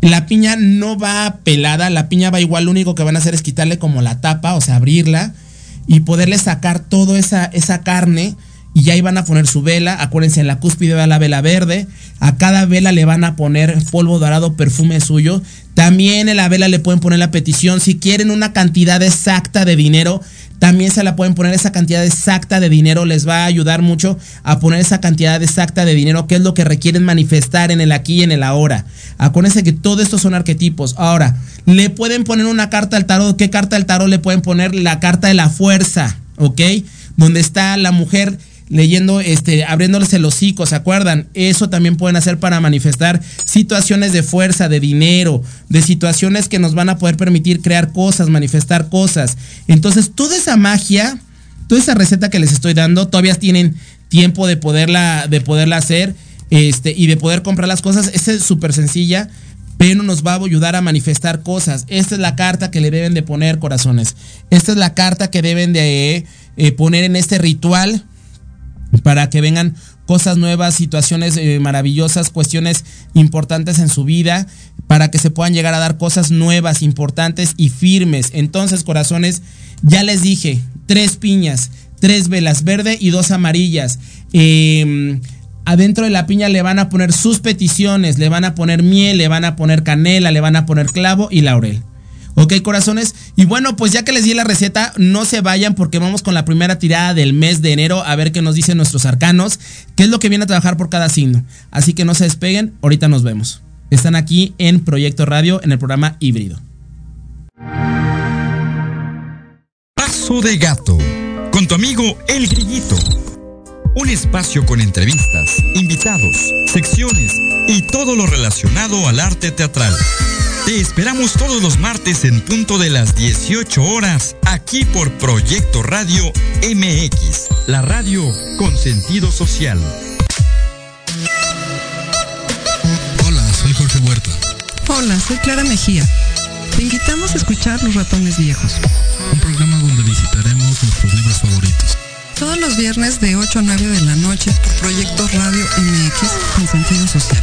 La piña no va pelada, la piña va igual, lo único que van a hacer es quitarle como la tapa, o sea, abrirla y poderle sacar toda esa, esa carne y ahí van a poner su vela. Acuérdense, en la cúspide va la vela verde. A cada vela le van a poner polvo dorado, perfume suyo. También en la vela le pueden poner la petición. Si quieren una cantidad exacta de dinero, también se la pueden poner esa cantidad exacta de dinero. Les va a ayudar mucho a poner esa cantidad exacta de dinero, que es lo que requieren manifestar en el aquí y en el ahora. Acuérdense que todo esto son arquetipos. Ahora, le pueden poner una carta al tarot. ¿Qué carta al tarot le pueden poner? La carta de la fuerza, ¿ok? Donde está la mujer leyendo, este, abriéndoles el hocico, ¿se acuerdan? Eso también pueden hacer para manifestar situaciones de fuerza, de dinero, de situaciones que nos van a poder permitir crear cosas, manifestar cosas. Entonces, toda esa magia, toda esa receta que les estoy dando, todavía tienen tiempo de poderla, de poderla hacer, este, y de poder comprar las cosas. Esa es súper sencilla pero nos va a ayudar a manifestar cosas. Esta es la carta que le deben de poner, corazones. Esta es la carta que deben de eh, poner en este ritual para que vengan cosas nuevas, situaciones eh, maravillosas, cuestiones importantes en su vida, para que se puedan llegar a dar cosas nuevas, importantes y firmes. Entonces, corazones, ya les dije, tres piñas, tres velas verde y dos amarillas. Em, adentro de la piña le van a poner sus peticiones, le van a poner miel, le van a poner canela, le van a poner clavo y laurel. Ok, corazones. Y bueno, pues ya que les di la receta, no se vayan porque vamos con la primera tirada del mes de enero a ver qué nos dicen nuestros arcanos, qué es lo que viene a trabajar por cada signo. Así que no se despeguen, ahorita nos vemos. Están aquí en Proyecto Radio en el programa híbrido. Paso de gato, con tu amigo El Grillito. Un espacio con entrevistas, invitados, secciones y todo lo relacionado al arte teatral. Te esperamos todos los martes en punto de las 18 horas, aquí por Proyecto Radio MX, la radio con sentido social. Hola, soy Jorge Huerta. Hola, soy Clara Mejía. Te invitamos a escuchar Los Ratones Viejos. Un programa donde visitaremos nuestros libros favoritos. Todos los viernes de 8 a 9 de la noche por Proyecto Radio MX con sentido social.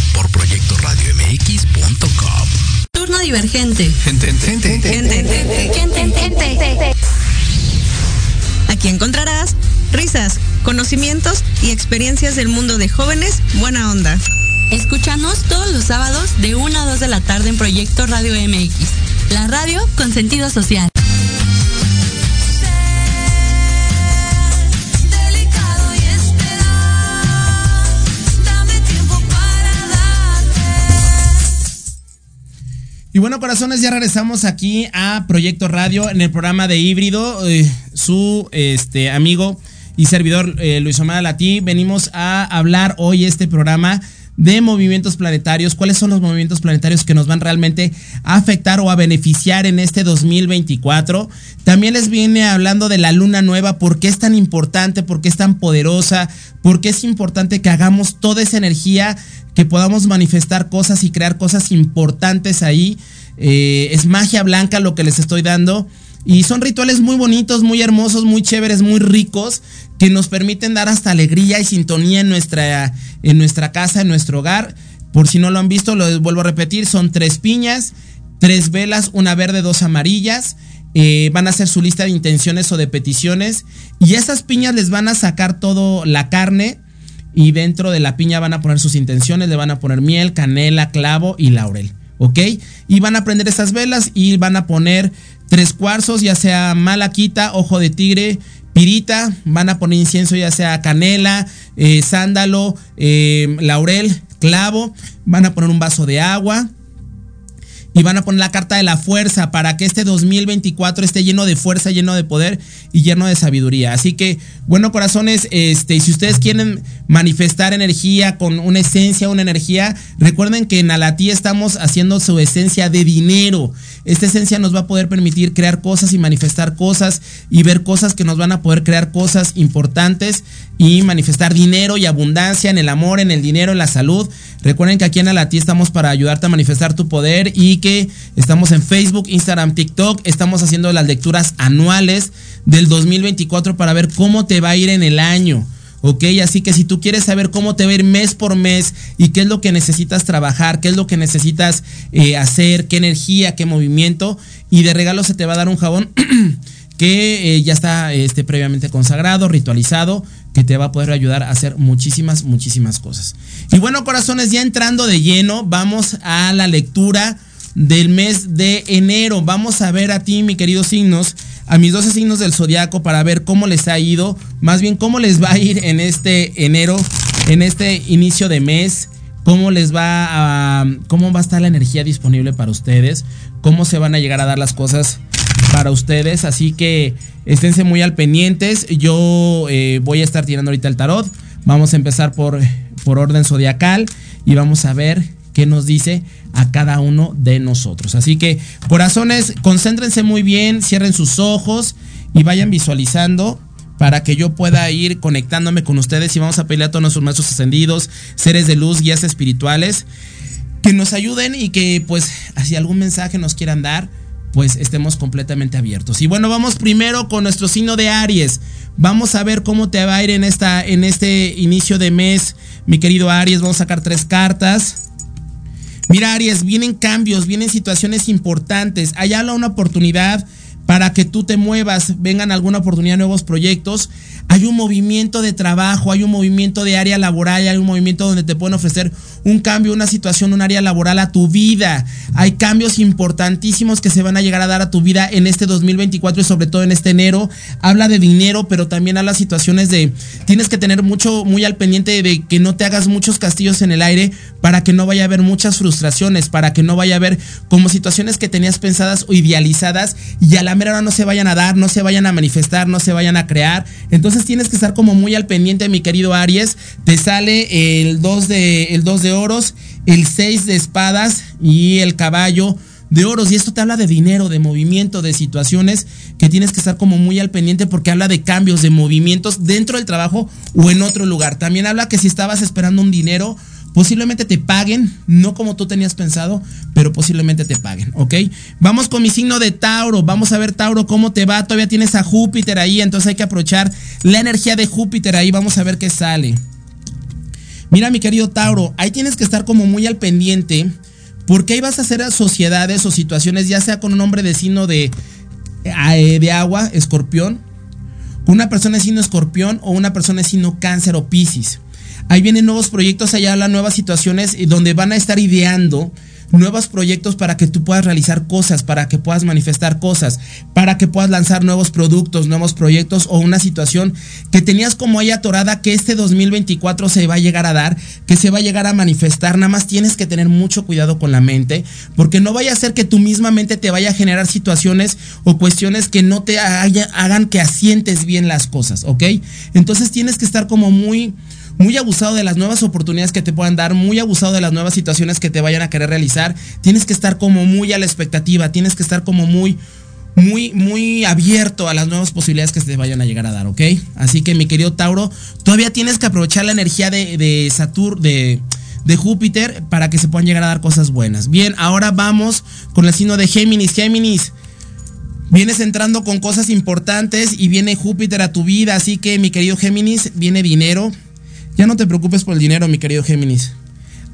Por proyectoradiomx.com. Turno divergente. Gente, gente, gente, Aquí encontrarás risas, conocimientos y experiencias del mundo de jóvenes buena onda. Escúchanos todos los sábados de 1 a 2 de la tarde en Proyecto Radio MX, la radio con sentido social. Y bueno, corazones, ya regresamos aquí a Proyecto Radio en el programa de híbrido. Eh, su este, amigo y servidor eh, Luis Omar Latí. Venimos a hablar hoy este programa de movimientos planetarios, cuáles son los movimientos planetarios que nos van realmente a afectar o a beneficiar en este 2024. También les viene hablando de la luna nueva, por qué es tan importante, por qué es tan poderosa, por qué es importante que hagamos toda esa energía que podamos manifestar cosas y crear cosas importantes ahí. Eh, es magia blanca lo que les estoy dando. Y son rituales muy bonitos, muy hermosos, muy chéveres, muy ricos, que nos permiten dar hasta alegría y sintonía en nuestra, en nuestra casa, en nuestro hogar. Por si no lo han visto, lo vuelvo a repetir, son tres piñas, tres velas, una verde, dos amarillas. Eh, van a hacer su lista de intenciones o de peticiones. Y esas piñas les van a sacar todo la carne y dentro de la piña van a poner sus intenciones, le van a poner miel, canela, clavo y laurel, ¿ok? Y van a prender esas velas y van a poner tres cuarzos, ya sea malaquita, ojo de tigre, pirita, van a poner incienso ya sea canela, eh, sándalo, eh, laurel, clavo, van a poner un vaso de agua, y van a poner la carta de la fuerza para que este 2024 esté lleno de fuerza, lleno de poder y lleno de sabiduría. Así que, bueno, corazones, este, si ustedes quieren manifestar energía con una esencia, una energía, recuerden que en Alatí estamos haciendo su esencia de dinero. Esta esencia nos va a poder permitir crear cosas y manifestar cosas y ver cosas que nos van a poder crear cosas importantes y manifestar dinero y abundancia en el amor, en el dinero, en la salud. Recuerden que aquí en Alatí estamos para ayudarte a manifestar tu poder y que estamos en Facebook, Instagram, TikTok. Estamos haciendo las lecturas anuales del 2024 para ver cómo te va a ir en el año. ¿ok? Así que si tú quieres saber cómo te va a ir mes por mes y qué es lo que necesitas trabajar, qué es lo que necesitas eh, hacer, qué energía, qué movimiento, y de regalo se te va a dar un jabón [clears throat] que eh, ya está este, previamente consagrado, ritualizado, que te va a poder ayudar a hacer muchísimas, muchísimas cosas. Y bueno, corazones, ya entrando de lleno, vamos a la lectura del mes de enero. Vamos a ver a ti, mi querido signos, a mis 12 signos del zodiaco para ver cómo les ha ido, más bien cómo les va a ir en este enero, en este inicio de mes, cómo les va a, cómo va a estar la energía disponible para ustedes, cómo se van a llegar a dar las cosas para ustedes. Así que esténse muy al pendientes. Yo eh, voy a estar tirando ahorita el tarot. Vamos a empezar por, por orden zodiacal y vamos a ver qué nos dice a cada uno de nosotros. Así que, corazones, concéntrense muy bien, cierren sus ojos y vayan visualizando para que yo pueda ir conectándome con ustedes y vamos a pelear a todos nuestros maestros ascendidos, seres de luz, guías espirituales, que nos ayuden y que pues si algún mensaje nos quieran dar, pues estemos completamente abiertos. Y bueno, vamos primero con nuestro signo de Aries. Vamos a ver cómo te va a ir en, esta, en este inicio de mes, mi querido Aries. Vamos a sacar tres cartas. Mira, Aries, vienen cambios, vienen situaciones importantes. Hay una oportunidad para que tú te muevas, vengan alguna oportunidad, nuevos proyectos. Hay un movimiento de trabajo, hay un movimiento de área laboral, hay un movimiento donde te pueden ofrecer un cambio, una situación, un área laboral a tu vida. Hay cambios importantísimos que se van a llegar a dar a tu vida en este 2024 y sobre todo en este enero. Habla de dinero, pero también habla situaciones de tienes que tener mucho, muy al pendiente de que no te hagas muchos castillos en el aire para que no vaya a haber muchas frustraciones, para que no vaya a haber como situaciones que tenías pensadas o idealizadas y a la mera no se vayan a dar, no se vayan a manifestar, no se vayan a crear. Entonces tienes que estar como muy al pendiente, mi querido Aries. Te sale el 2 de, el 2 de oros, el 6 de espadas y el caballo de oros. Y esto te habla de dinero, de movimiento, de situaciones que tienes que estar como muy al pendiente porque habla de cambios, de movimientos dentro del trabajo o en otro lugar. También habla que si estabas esperando un dinero, posiblemente te paguen, no como tú tenías pensado, pero posiblemente te paguen, ¿ok? Vamos con mi signo de Tauro, vamos a ver Tauro cómo te va, todavía tienes a Júpiter ahí, entonces hay que aprovechar la energía de Júpiter ahí, vamos a ver qué sale. Mira mi querido Tauro, ahí tienes que estar como muy al pendiente, porque ahí vas a hacer sociedades o situaciones, ya sea con un hombre de signo de, eh, de agua, escorpión, con una persona de signo escorpión o una persona de signo cáncer o piscis. Ahí vienen nuevos proyectos, allá hablan nuevas situaciones donde van a estar ideando nuevos proyectos para que tú puedas realizar cosas, para que puedas manifestar cosas, para que puedas lanzar nuevos productos, nuevos proyectos o una situación que tenías como ahí atorada que este 2024 se va a llegar a dar, que se va a llegar a manifestar. Nada más tienes que tener mucho cuidado con la mente, porque no vaya a ser que tu misma mente te vaya a generar situaciones o cuestiones que no te hagan que asientes bien las cosas, ¿ok? Entonces tienes que estar como muy muy abusado de las nuevas oportunidades que te puedan dar, muy abusado de las nuevas situaciones que te vayan a querer realizar. Tienes que estar como muy a la expectativa, tienes que estar como muy, muy, muy abierto a las nuevas posibilidades que te vayan a llegar a dar, ¿ok? Así que mi querido Tauro, todavía tienes que aprovechar la energía de, de Saturno, de, de Júpiter para que se puedan llegar a dar cosas buenas. Bien, ahora vamos con el signo de Géminis. Géminis. Vienes entrando con cosas importantes y viene Júpiter a tu vida, así que mi querido Géminis, viene dinero, ya no te preocupes por el dinero, mi querido Géminis.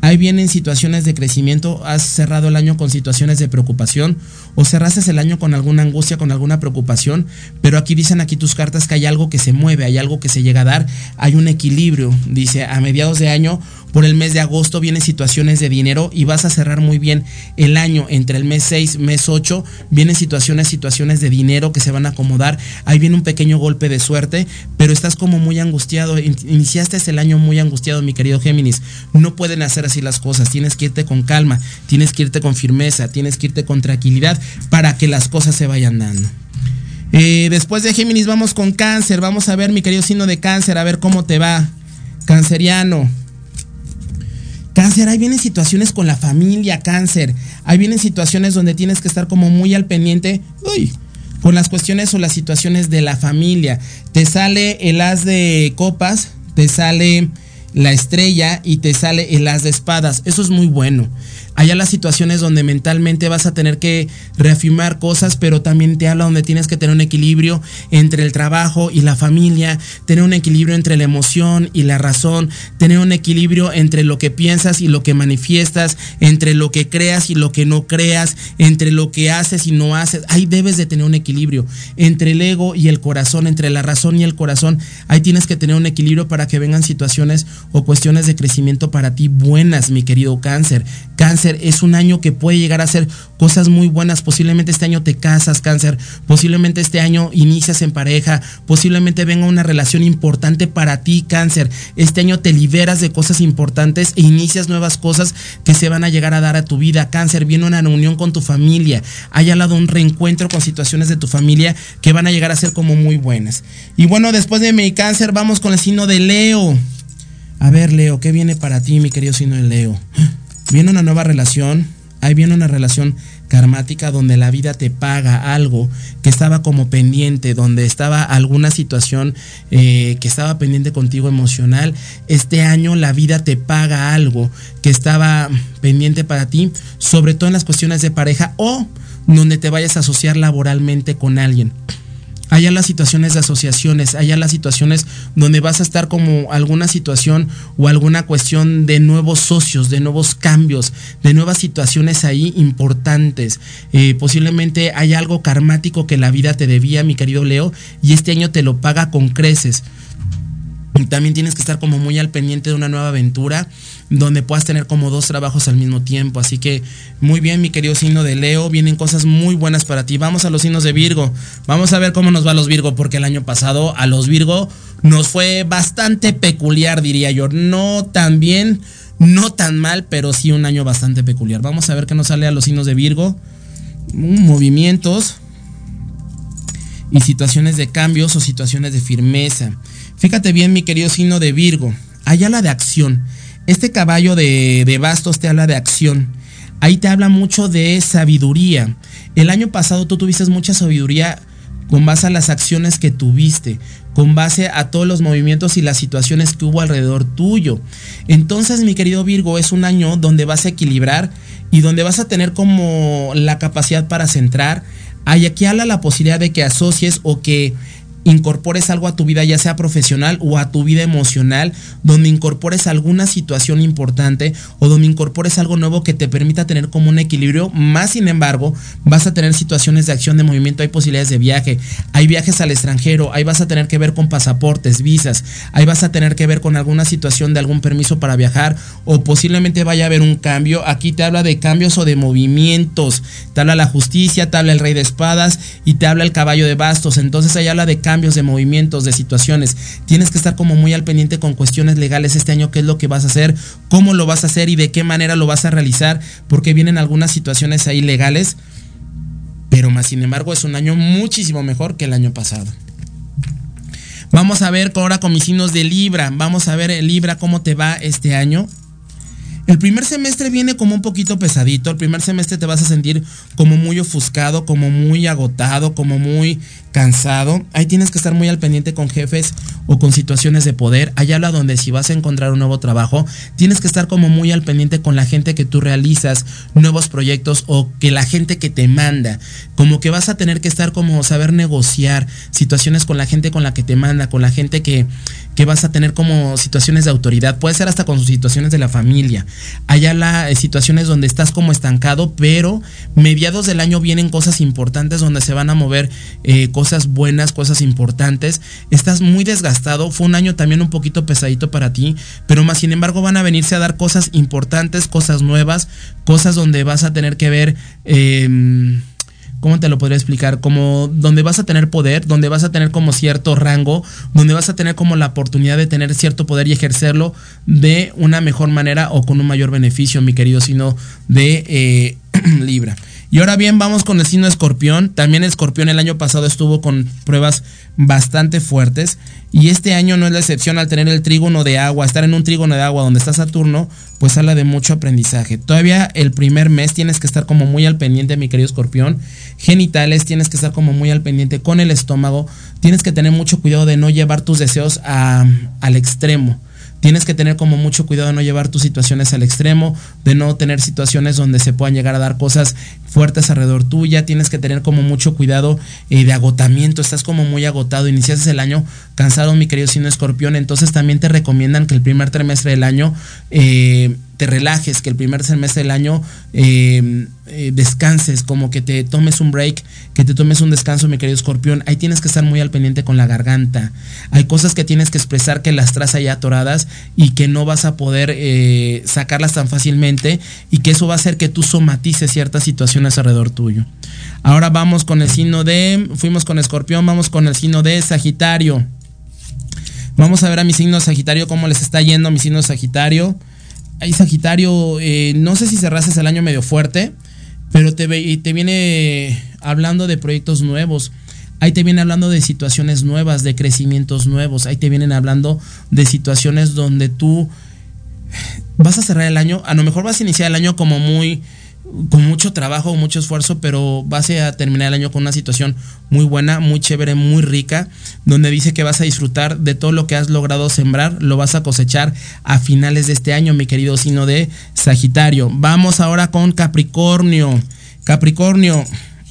Ahí vienen situaciones de crecimiento, has cerrado el año con situaciones de preocupación o cerraste el año con alguna angustia, con alguna preocupación, pero aquí dicen aquí tus cartas que hay algo que se mueve, hay algo que se llega a dar, hay un equilibrio, dice, a mediados de año por el mes de agosto vienen situaciones de dinero y vas a cerrar muy bien el año entre el mes 6, mes 8, vienen situaciones, situaciones de dinero que se van a acomodar. Ahí viene un pequeño golpe de suerte, pero estás como muy angustiado. Iniciaste el año muy angustiado, mi querido Géminis. No pueden hacer así las cosas. Tienes que irte con calma, tienes que irte con firmeza, tienes que irte con tranquilidad para que las cosas se vayan dando. Eh, después de Géminis vamos con cáncer. Vamos a ver mi querido signo de cáncer, a ver cómo te va. Canceriano. Cáncer, ahí vienen situaciones con la familia, cáncer. Ahí vienen situaciones donde tienes que estar como muy al pendiente. Uy, con las cuestiones o las situaciones de la familia. Te sale el as de copas, te sale la estrella y te sale el as de espadas. Eso es muy bueno allá las situaciones donde mentalmente vas a tener que reafirmar cosas, pero también te habla donde tienes que tener un equilibrio entre el trabajo y la familia, tener un equilibrio entre la emoción y la razón, tener un equilibrio entre lo que piensas y lo que manifiestas, entre lo que creas y lo que no creas, entre lo que haces y no haces. Ahí debes de tener un equilibrio entre el ego y el corazón, entre la razón y el corazón. Ahí tienes que tener un equilibrio para que vengan situaciones o cuestiones de crecimiento para ti buenas, mi querido cáncer. Cáncer es un año que puede llegar a ser cosas muy buenas. Posiblemente este año te casas, cáncer. Posiblemente este año inicias en pareja. Posiblemente venga una relación importante para ti, cáncer. Este año te liberas de cosas importantes e inicias nuevas cosas que se van a llegar a dar a tu vida. Cáncer, viene una reunión con tu familia. Hay al lado un reencuentro con situaciones de tu familia que van a llegar a ser como muy buenas. Y bueno, después de mi cáncer, vamos con el signo de Leo. A ver, Leo, ¿qué viene para ti, mi querido signo de Leo? Viene una nueva relación, ahí viene una relación karmática donde la vida te paga algo que estaba como pendiente, donde estaba alguna situación eh, que estaba pendiente contigo emocional. Este año la vida te paga algo que estaba pendiente para ti, sobre todo en las cuestiones de pareja o donde te vayas a asociar laboralmente con alguien. Allá las situaciones de asociaciones, allá las situaciones donde vas a estar como alguna situación o alguna cuestión de nuevos socios, de nuevos cambios, de nuevas situaciones ahí importantes. Eh, posiblemente hay algo karmático que la vida te debía, mi querido Leo, y este año te lo paga con creces. También tienes que estar como muy al pendiente de una nueva aventura donde puedas tener como dos trabajos al mismo tiempo. Así que muy bien, mi querido signo de Leo, vienen cosas muy buenas para ti. Vamos a los signos de Virgo. Vamos a ver cómo nos va a los Virgo, porque el año pasado a los Virgo nos fue bastante peculiar, diría yo. No tan bien, no tan mal, pero sí un año bastante peculiar. Vamos a ver qué nos sale a los signos de Virgo. Mm, movimientos y situaciones de cambios o situaciones de firmeza. Fíjate bien, mi querido signo de Virgo. Hay ala de acción. Este caballo de, bastos te habla de acción. Ahí te habla mucho de sabiduría. El año pasado tú tuviste mucha sabiduría con base a las acciones que tuviste, con base a todos los movimientos y las situaciones que hubo alrededor tuyo. Entonces, mi querido Virgo, es un año donde vas a equilibrar y donde vas a tener como la capacidad para centrar. Hay aquí habla la posibilidad de que asocies o que incorpores algo a tu vida, ya sea profesional o a tu vida emocional, donde incorpores alguna situación importante o donde incorpores algo nuevo que te permita tener como un equilibrio. Más sin embargo, vas a tener situaciones de acción, de movimiento, hay posibilidades de viaje, hay viajes al extranjero, ahí vas a tener que ver con pasaportes, visas, ahí vas a tener que ver con alguna situación de algún permiso para viajar o posiblemente vaya a haber un cambio. Aquí te habla de cambios o de movimientos, te habla la justicia, te habla el rey de espadas y te habla el caballo de bastos. Entonces ahí habla de cambios de movimientos, de situaciones. Tienes que estar como muy al pendiente con cuestiones legales este año, qué es lo que vas a hacer, cómo lo vas a hacer y de qué manera lo vas a realizar, porque vienen algunas situaciones ahí legales. Pero más sin embargo es un año muchísimo mejor que el año pasado. Vamos a ver ahora con mis signos de Libra. Vamos a ver Libra cómo te va este año. El primer semestre viene como un poquito pesadito. El primer semestre te vas a sentir como muy ofuscado, como muy agotado, como muy cansado. Ahí tienes que estar muy al pendiente con jefes o con situaciones de poder. Allá habla donde si vas a encontrar un nuevo trabajo, tienes que estar como muy al pendiente con la gente que tú realizas nuevos proyectos o que la gente que te manda. Como que vas a tener que estar como saber negociar situaciones con la gente con la que te manda, con la gente que, que vas a tener como situaciones de autoridad. Puede ser hasta con sus situaciones de la familia. Allá las eh, situaciones donde estás como estancado, pero mediados del año vienen cosas importantes donde se van a mover eh, cosas buenas, cosas importantes. Estás muy desgastado, fue un año también un poquito pesadito para ti, pero más sin embargo van a venirse a dar cosas importantes, cosas nuevas, cosas donde vas a tener que ver... Em, ¿cómo te lo podría explicar? Como donde vas a tener poder, donde vas a tener como cierto rango, donde vas a tener como la oportunidad de tener cierto poder y ejercerlo de una mejor manera o con un mayor beneficio, mi querido sino de eh, [clears throat] Libra. Y ahora bien, vamos con el signo escorpión. También escorpión el año pasado estuvo con pruebas bastante fuertes. Y este año no es la excepción al tener el trígono de agua, estar en un trígono de agua donde está Saturno, pues habla de mucho aprendizaje. Todavía el primer mes tienes que estar como muy al pendiente, mi querido escorpión. Genitales, tienes que estar como muy al pendiente con el estómago. Tienes que tener mucho cuidado de no llevar tus deseos al extremo tienes que tener como mucho cuidado de no llevar tus situaciones al extremo, de no tener situaciones donde se puedan llegar a dar cosas fuertes alrededor tuya, tienes que tener como mucho cuidado eh, de agotamiento, estás como muy agotado, iniciaste el año cansado, mi querido signo escorpión, entonces también te recomiendan que el primer trimestre del año eh, te relajes, que el primer semestre del año eh, eh, descanses, como que te tomes un break, que te tomes un descanso, mi querido escorpión. Ahí tienes que estar muy al pendiente con la garganta. Hay cosas que tienes que expresar que las traes allá atoradas y que no vas a poder eh, sacarlas tan fácilmente y que eso va a hacer que tú somatices ciertas situaciones alrededor tuyo. Ahora vamos con el signo de, fuimos con escorpión, vamos con el signo de Sagitario. Vamos a ver a mi signo Sagitario cómo les está yendo a mi signo Sagitario ahí Sagitario, eh, no sé si cerraste el año medio fuerte, pero te, te viene hablando de proyectos nuevos. Ahí te viene hablando de situaciones nuevas, de crecimientos nuevos. Ahí te vienen hablando de situaciones donde tú vas a cerrar el año. A lo mejor vas a iniciar el año como muy con mucho trabajo, mucho esfuerzo, pero vas a terminar el año con una situación muy buena, muy chévere, muy rica, donde dice que vas a disfrutar de todo lo que has logrado sembrar, lo vas a cosechar a finales de este año, mi querido sino de Sagitario. Vamos ahora con Capricornio. Capricornio,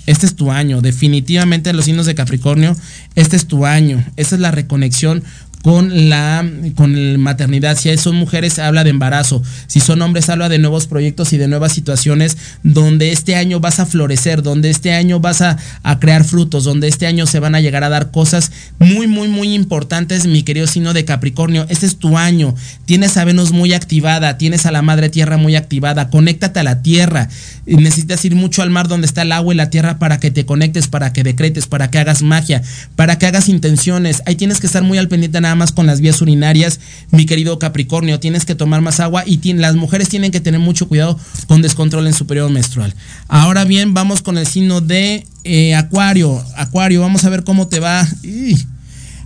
Este es tu año. Definitivamente los signos de Capricornio, este es tu año. Esa es la reconexión con la con maternidad. Si son mujeres, habla de embarazo. Si son hombres, habla de nuevos proyectos y de nuevas situaciones donde este año vas a florecer, donde este año vas a, a crear frutos, donde este año se van a llegar a dar cosas muy, muy, muy importantes, mi querido signo de Capricornio. Este es tu año. Tienes a Venus muy activada, tienes a la madre tierra muy activada. Conéctate a la tierra. Necesitas ir mucho al mar donde está el agua y la tierra para que te conectes, para que decretes, para que hagas magia, para que hagas intenciones. Ahí tienes que estar muy al pendiente nada más con las vías urinarias, mi querido Capricornio. Tienes que tomar más agua y las mujeres tienen que tener mucho cuidado con descontrol en su periodo menstrual. Ahora bien, vamos con el signo de eh, Acuario. Acuario, vamos a ver cómo te va.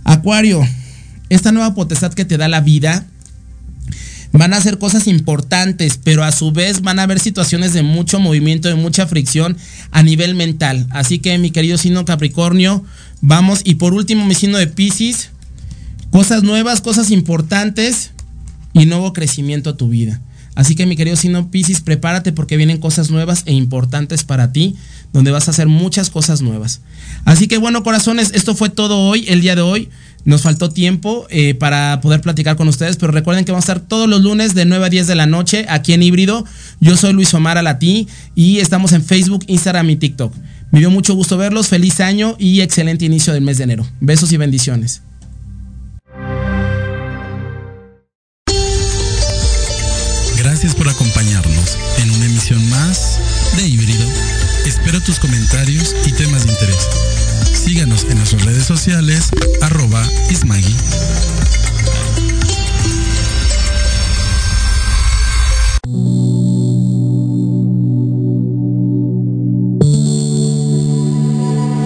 Acuario, esta nueva potestad que te da la vida van a hacer cosas importantes, pero a su vez van a haber situaciones de mucho movimiento, de mucha fricción a nivel mental. Así que mi querido signo Capricornio, vamos. Y por último, mi signo de Pisces, Cosas nuevas, cosas importantes y nuevo crecimiento a tu vida. Así que mi querido Sino Pisces, prepárate porque vienen cosas nuevas e importantes para ti, donde vas a hacer muchas cosas nuevas. Así que bueno, corazones, esto fue todo hoy, el día de hoy. Nos faltó tiempo eh, para poder platicar con ustedes, pero recuerden que vamos a estar todos los lunes de 9 a 10 de la noche aquí en Híbrido. Yo soy Luis Omar Alatí y estamos en Facebook, Instagram y TikTok. Me dio mucho gusto verlos, feliz año y excelente inicio del mes de enero. Besos y bendiciones. Tus comentarios y temas de interés. Síganos en nuestras redes sociales, arroba Ismagui.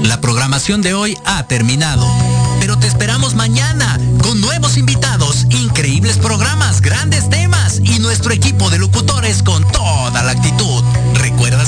La programación de hoy ha terminado, pero te esperamos mañana con nuevos invitados, increíbles programas, grandes temas y nuestro equipo de locutores con toda la actitud.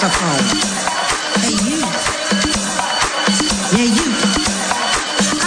Me.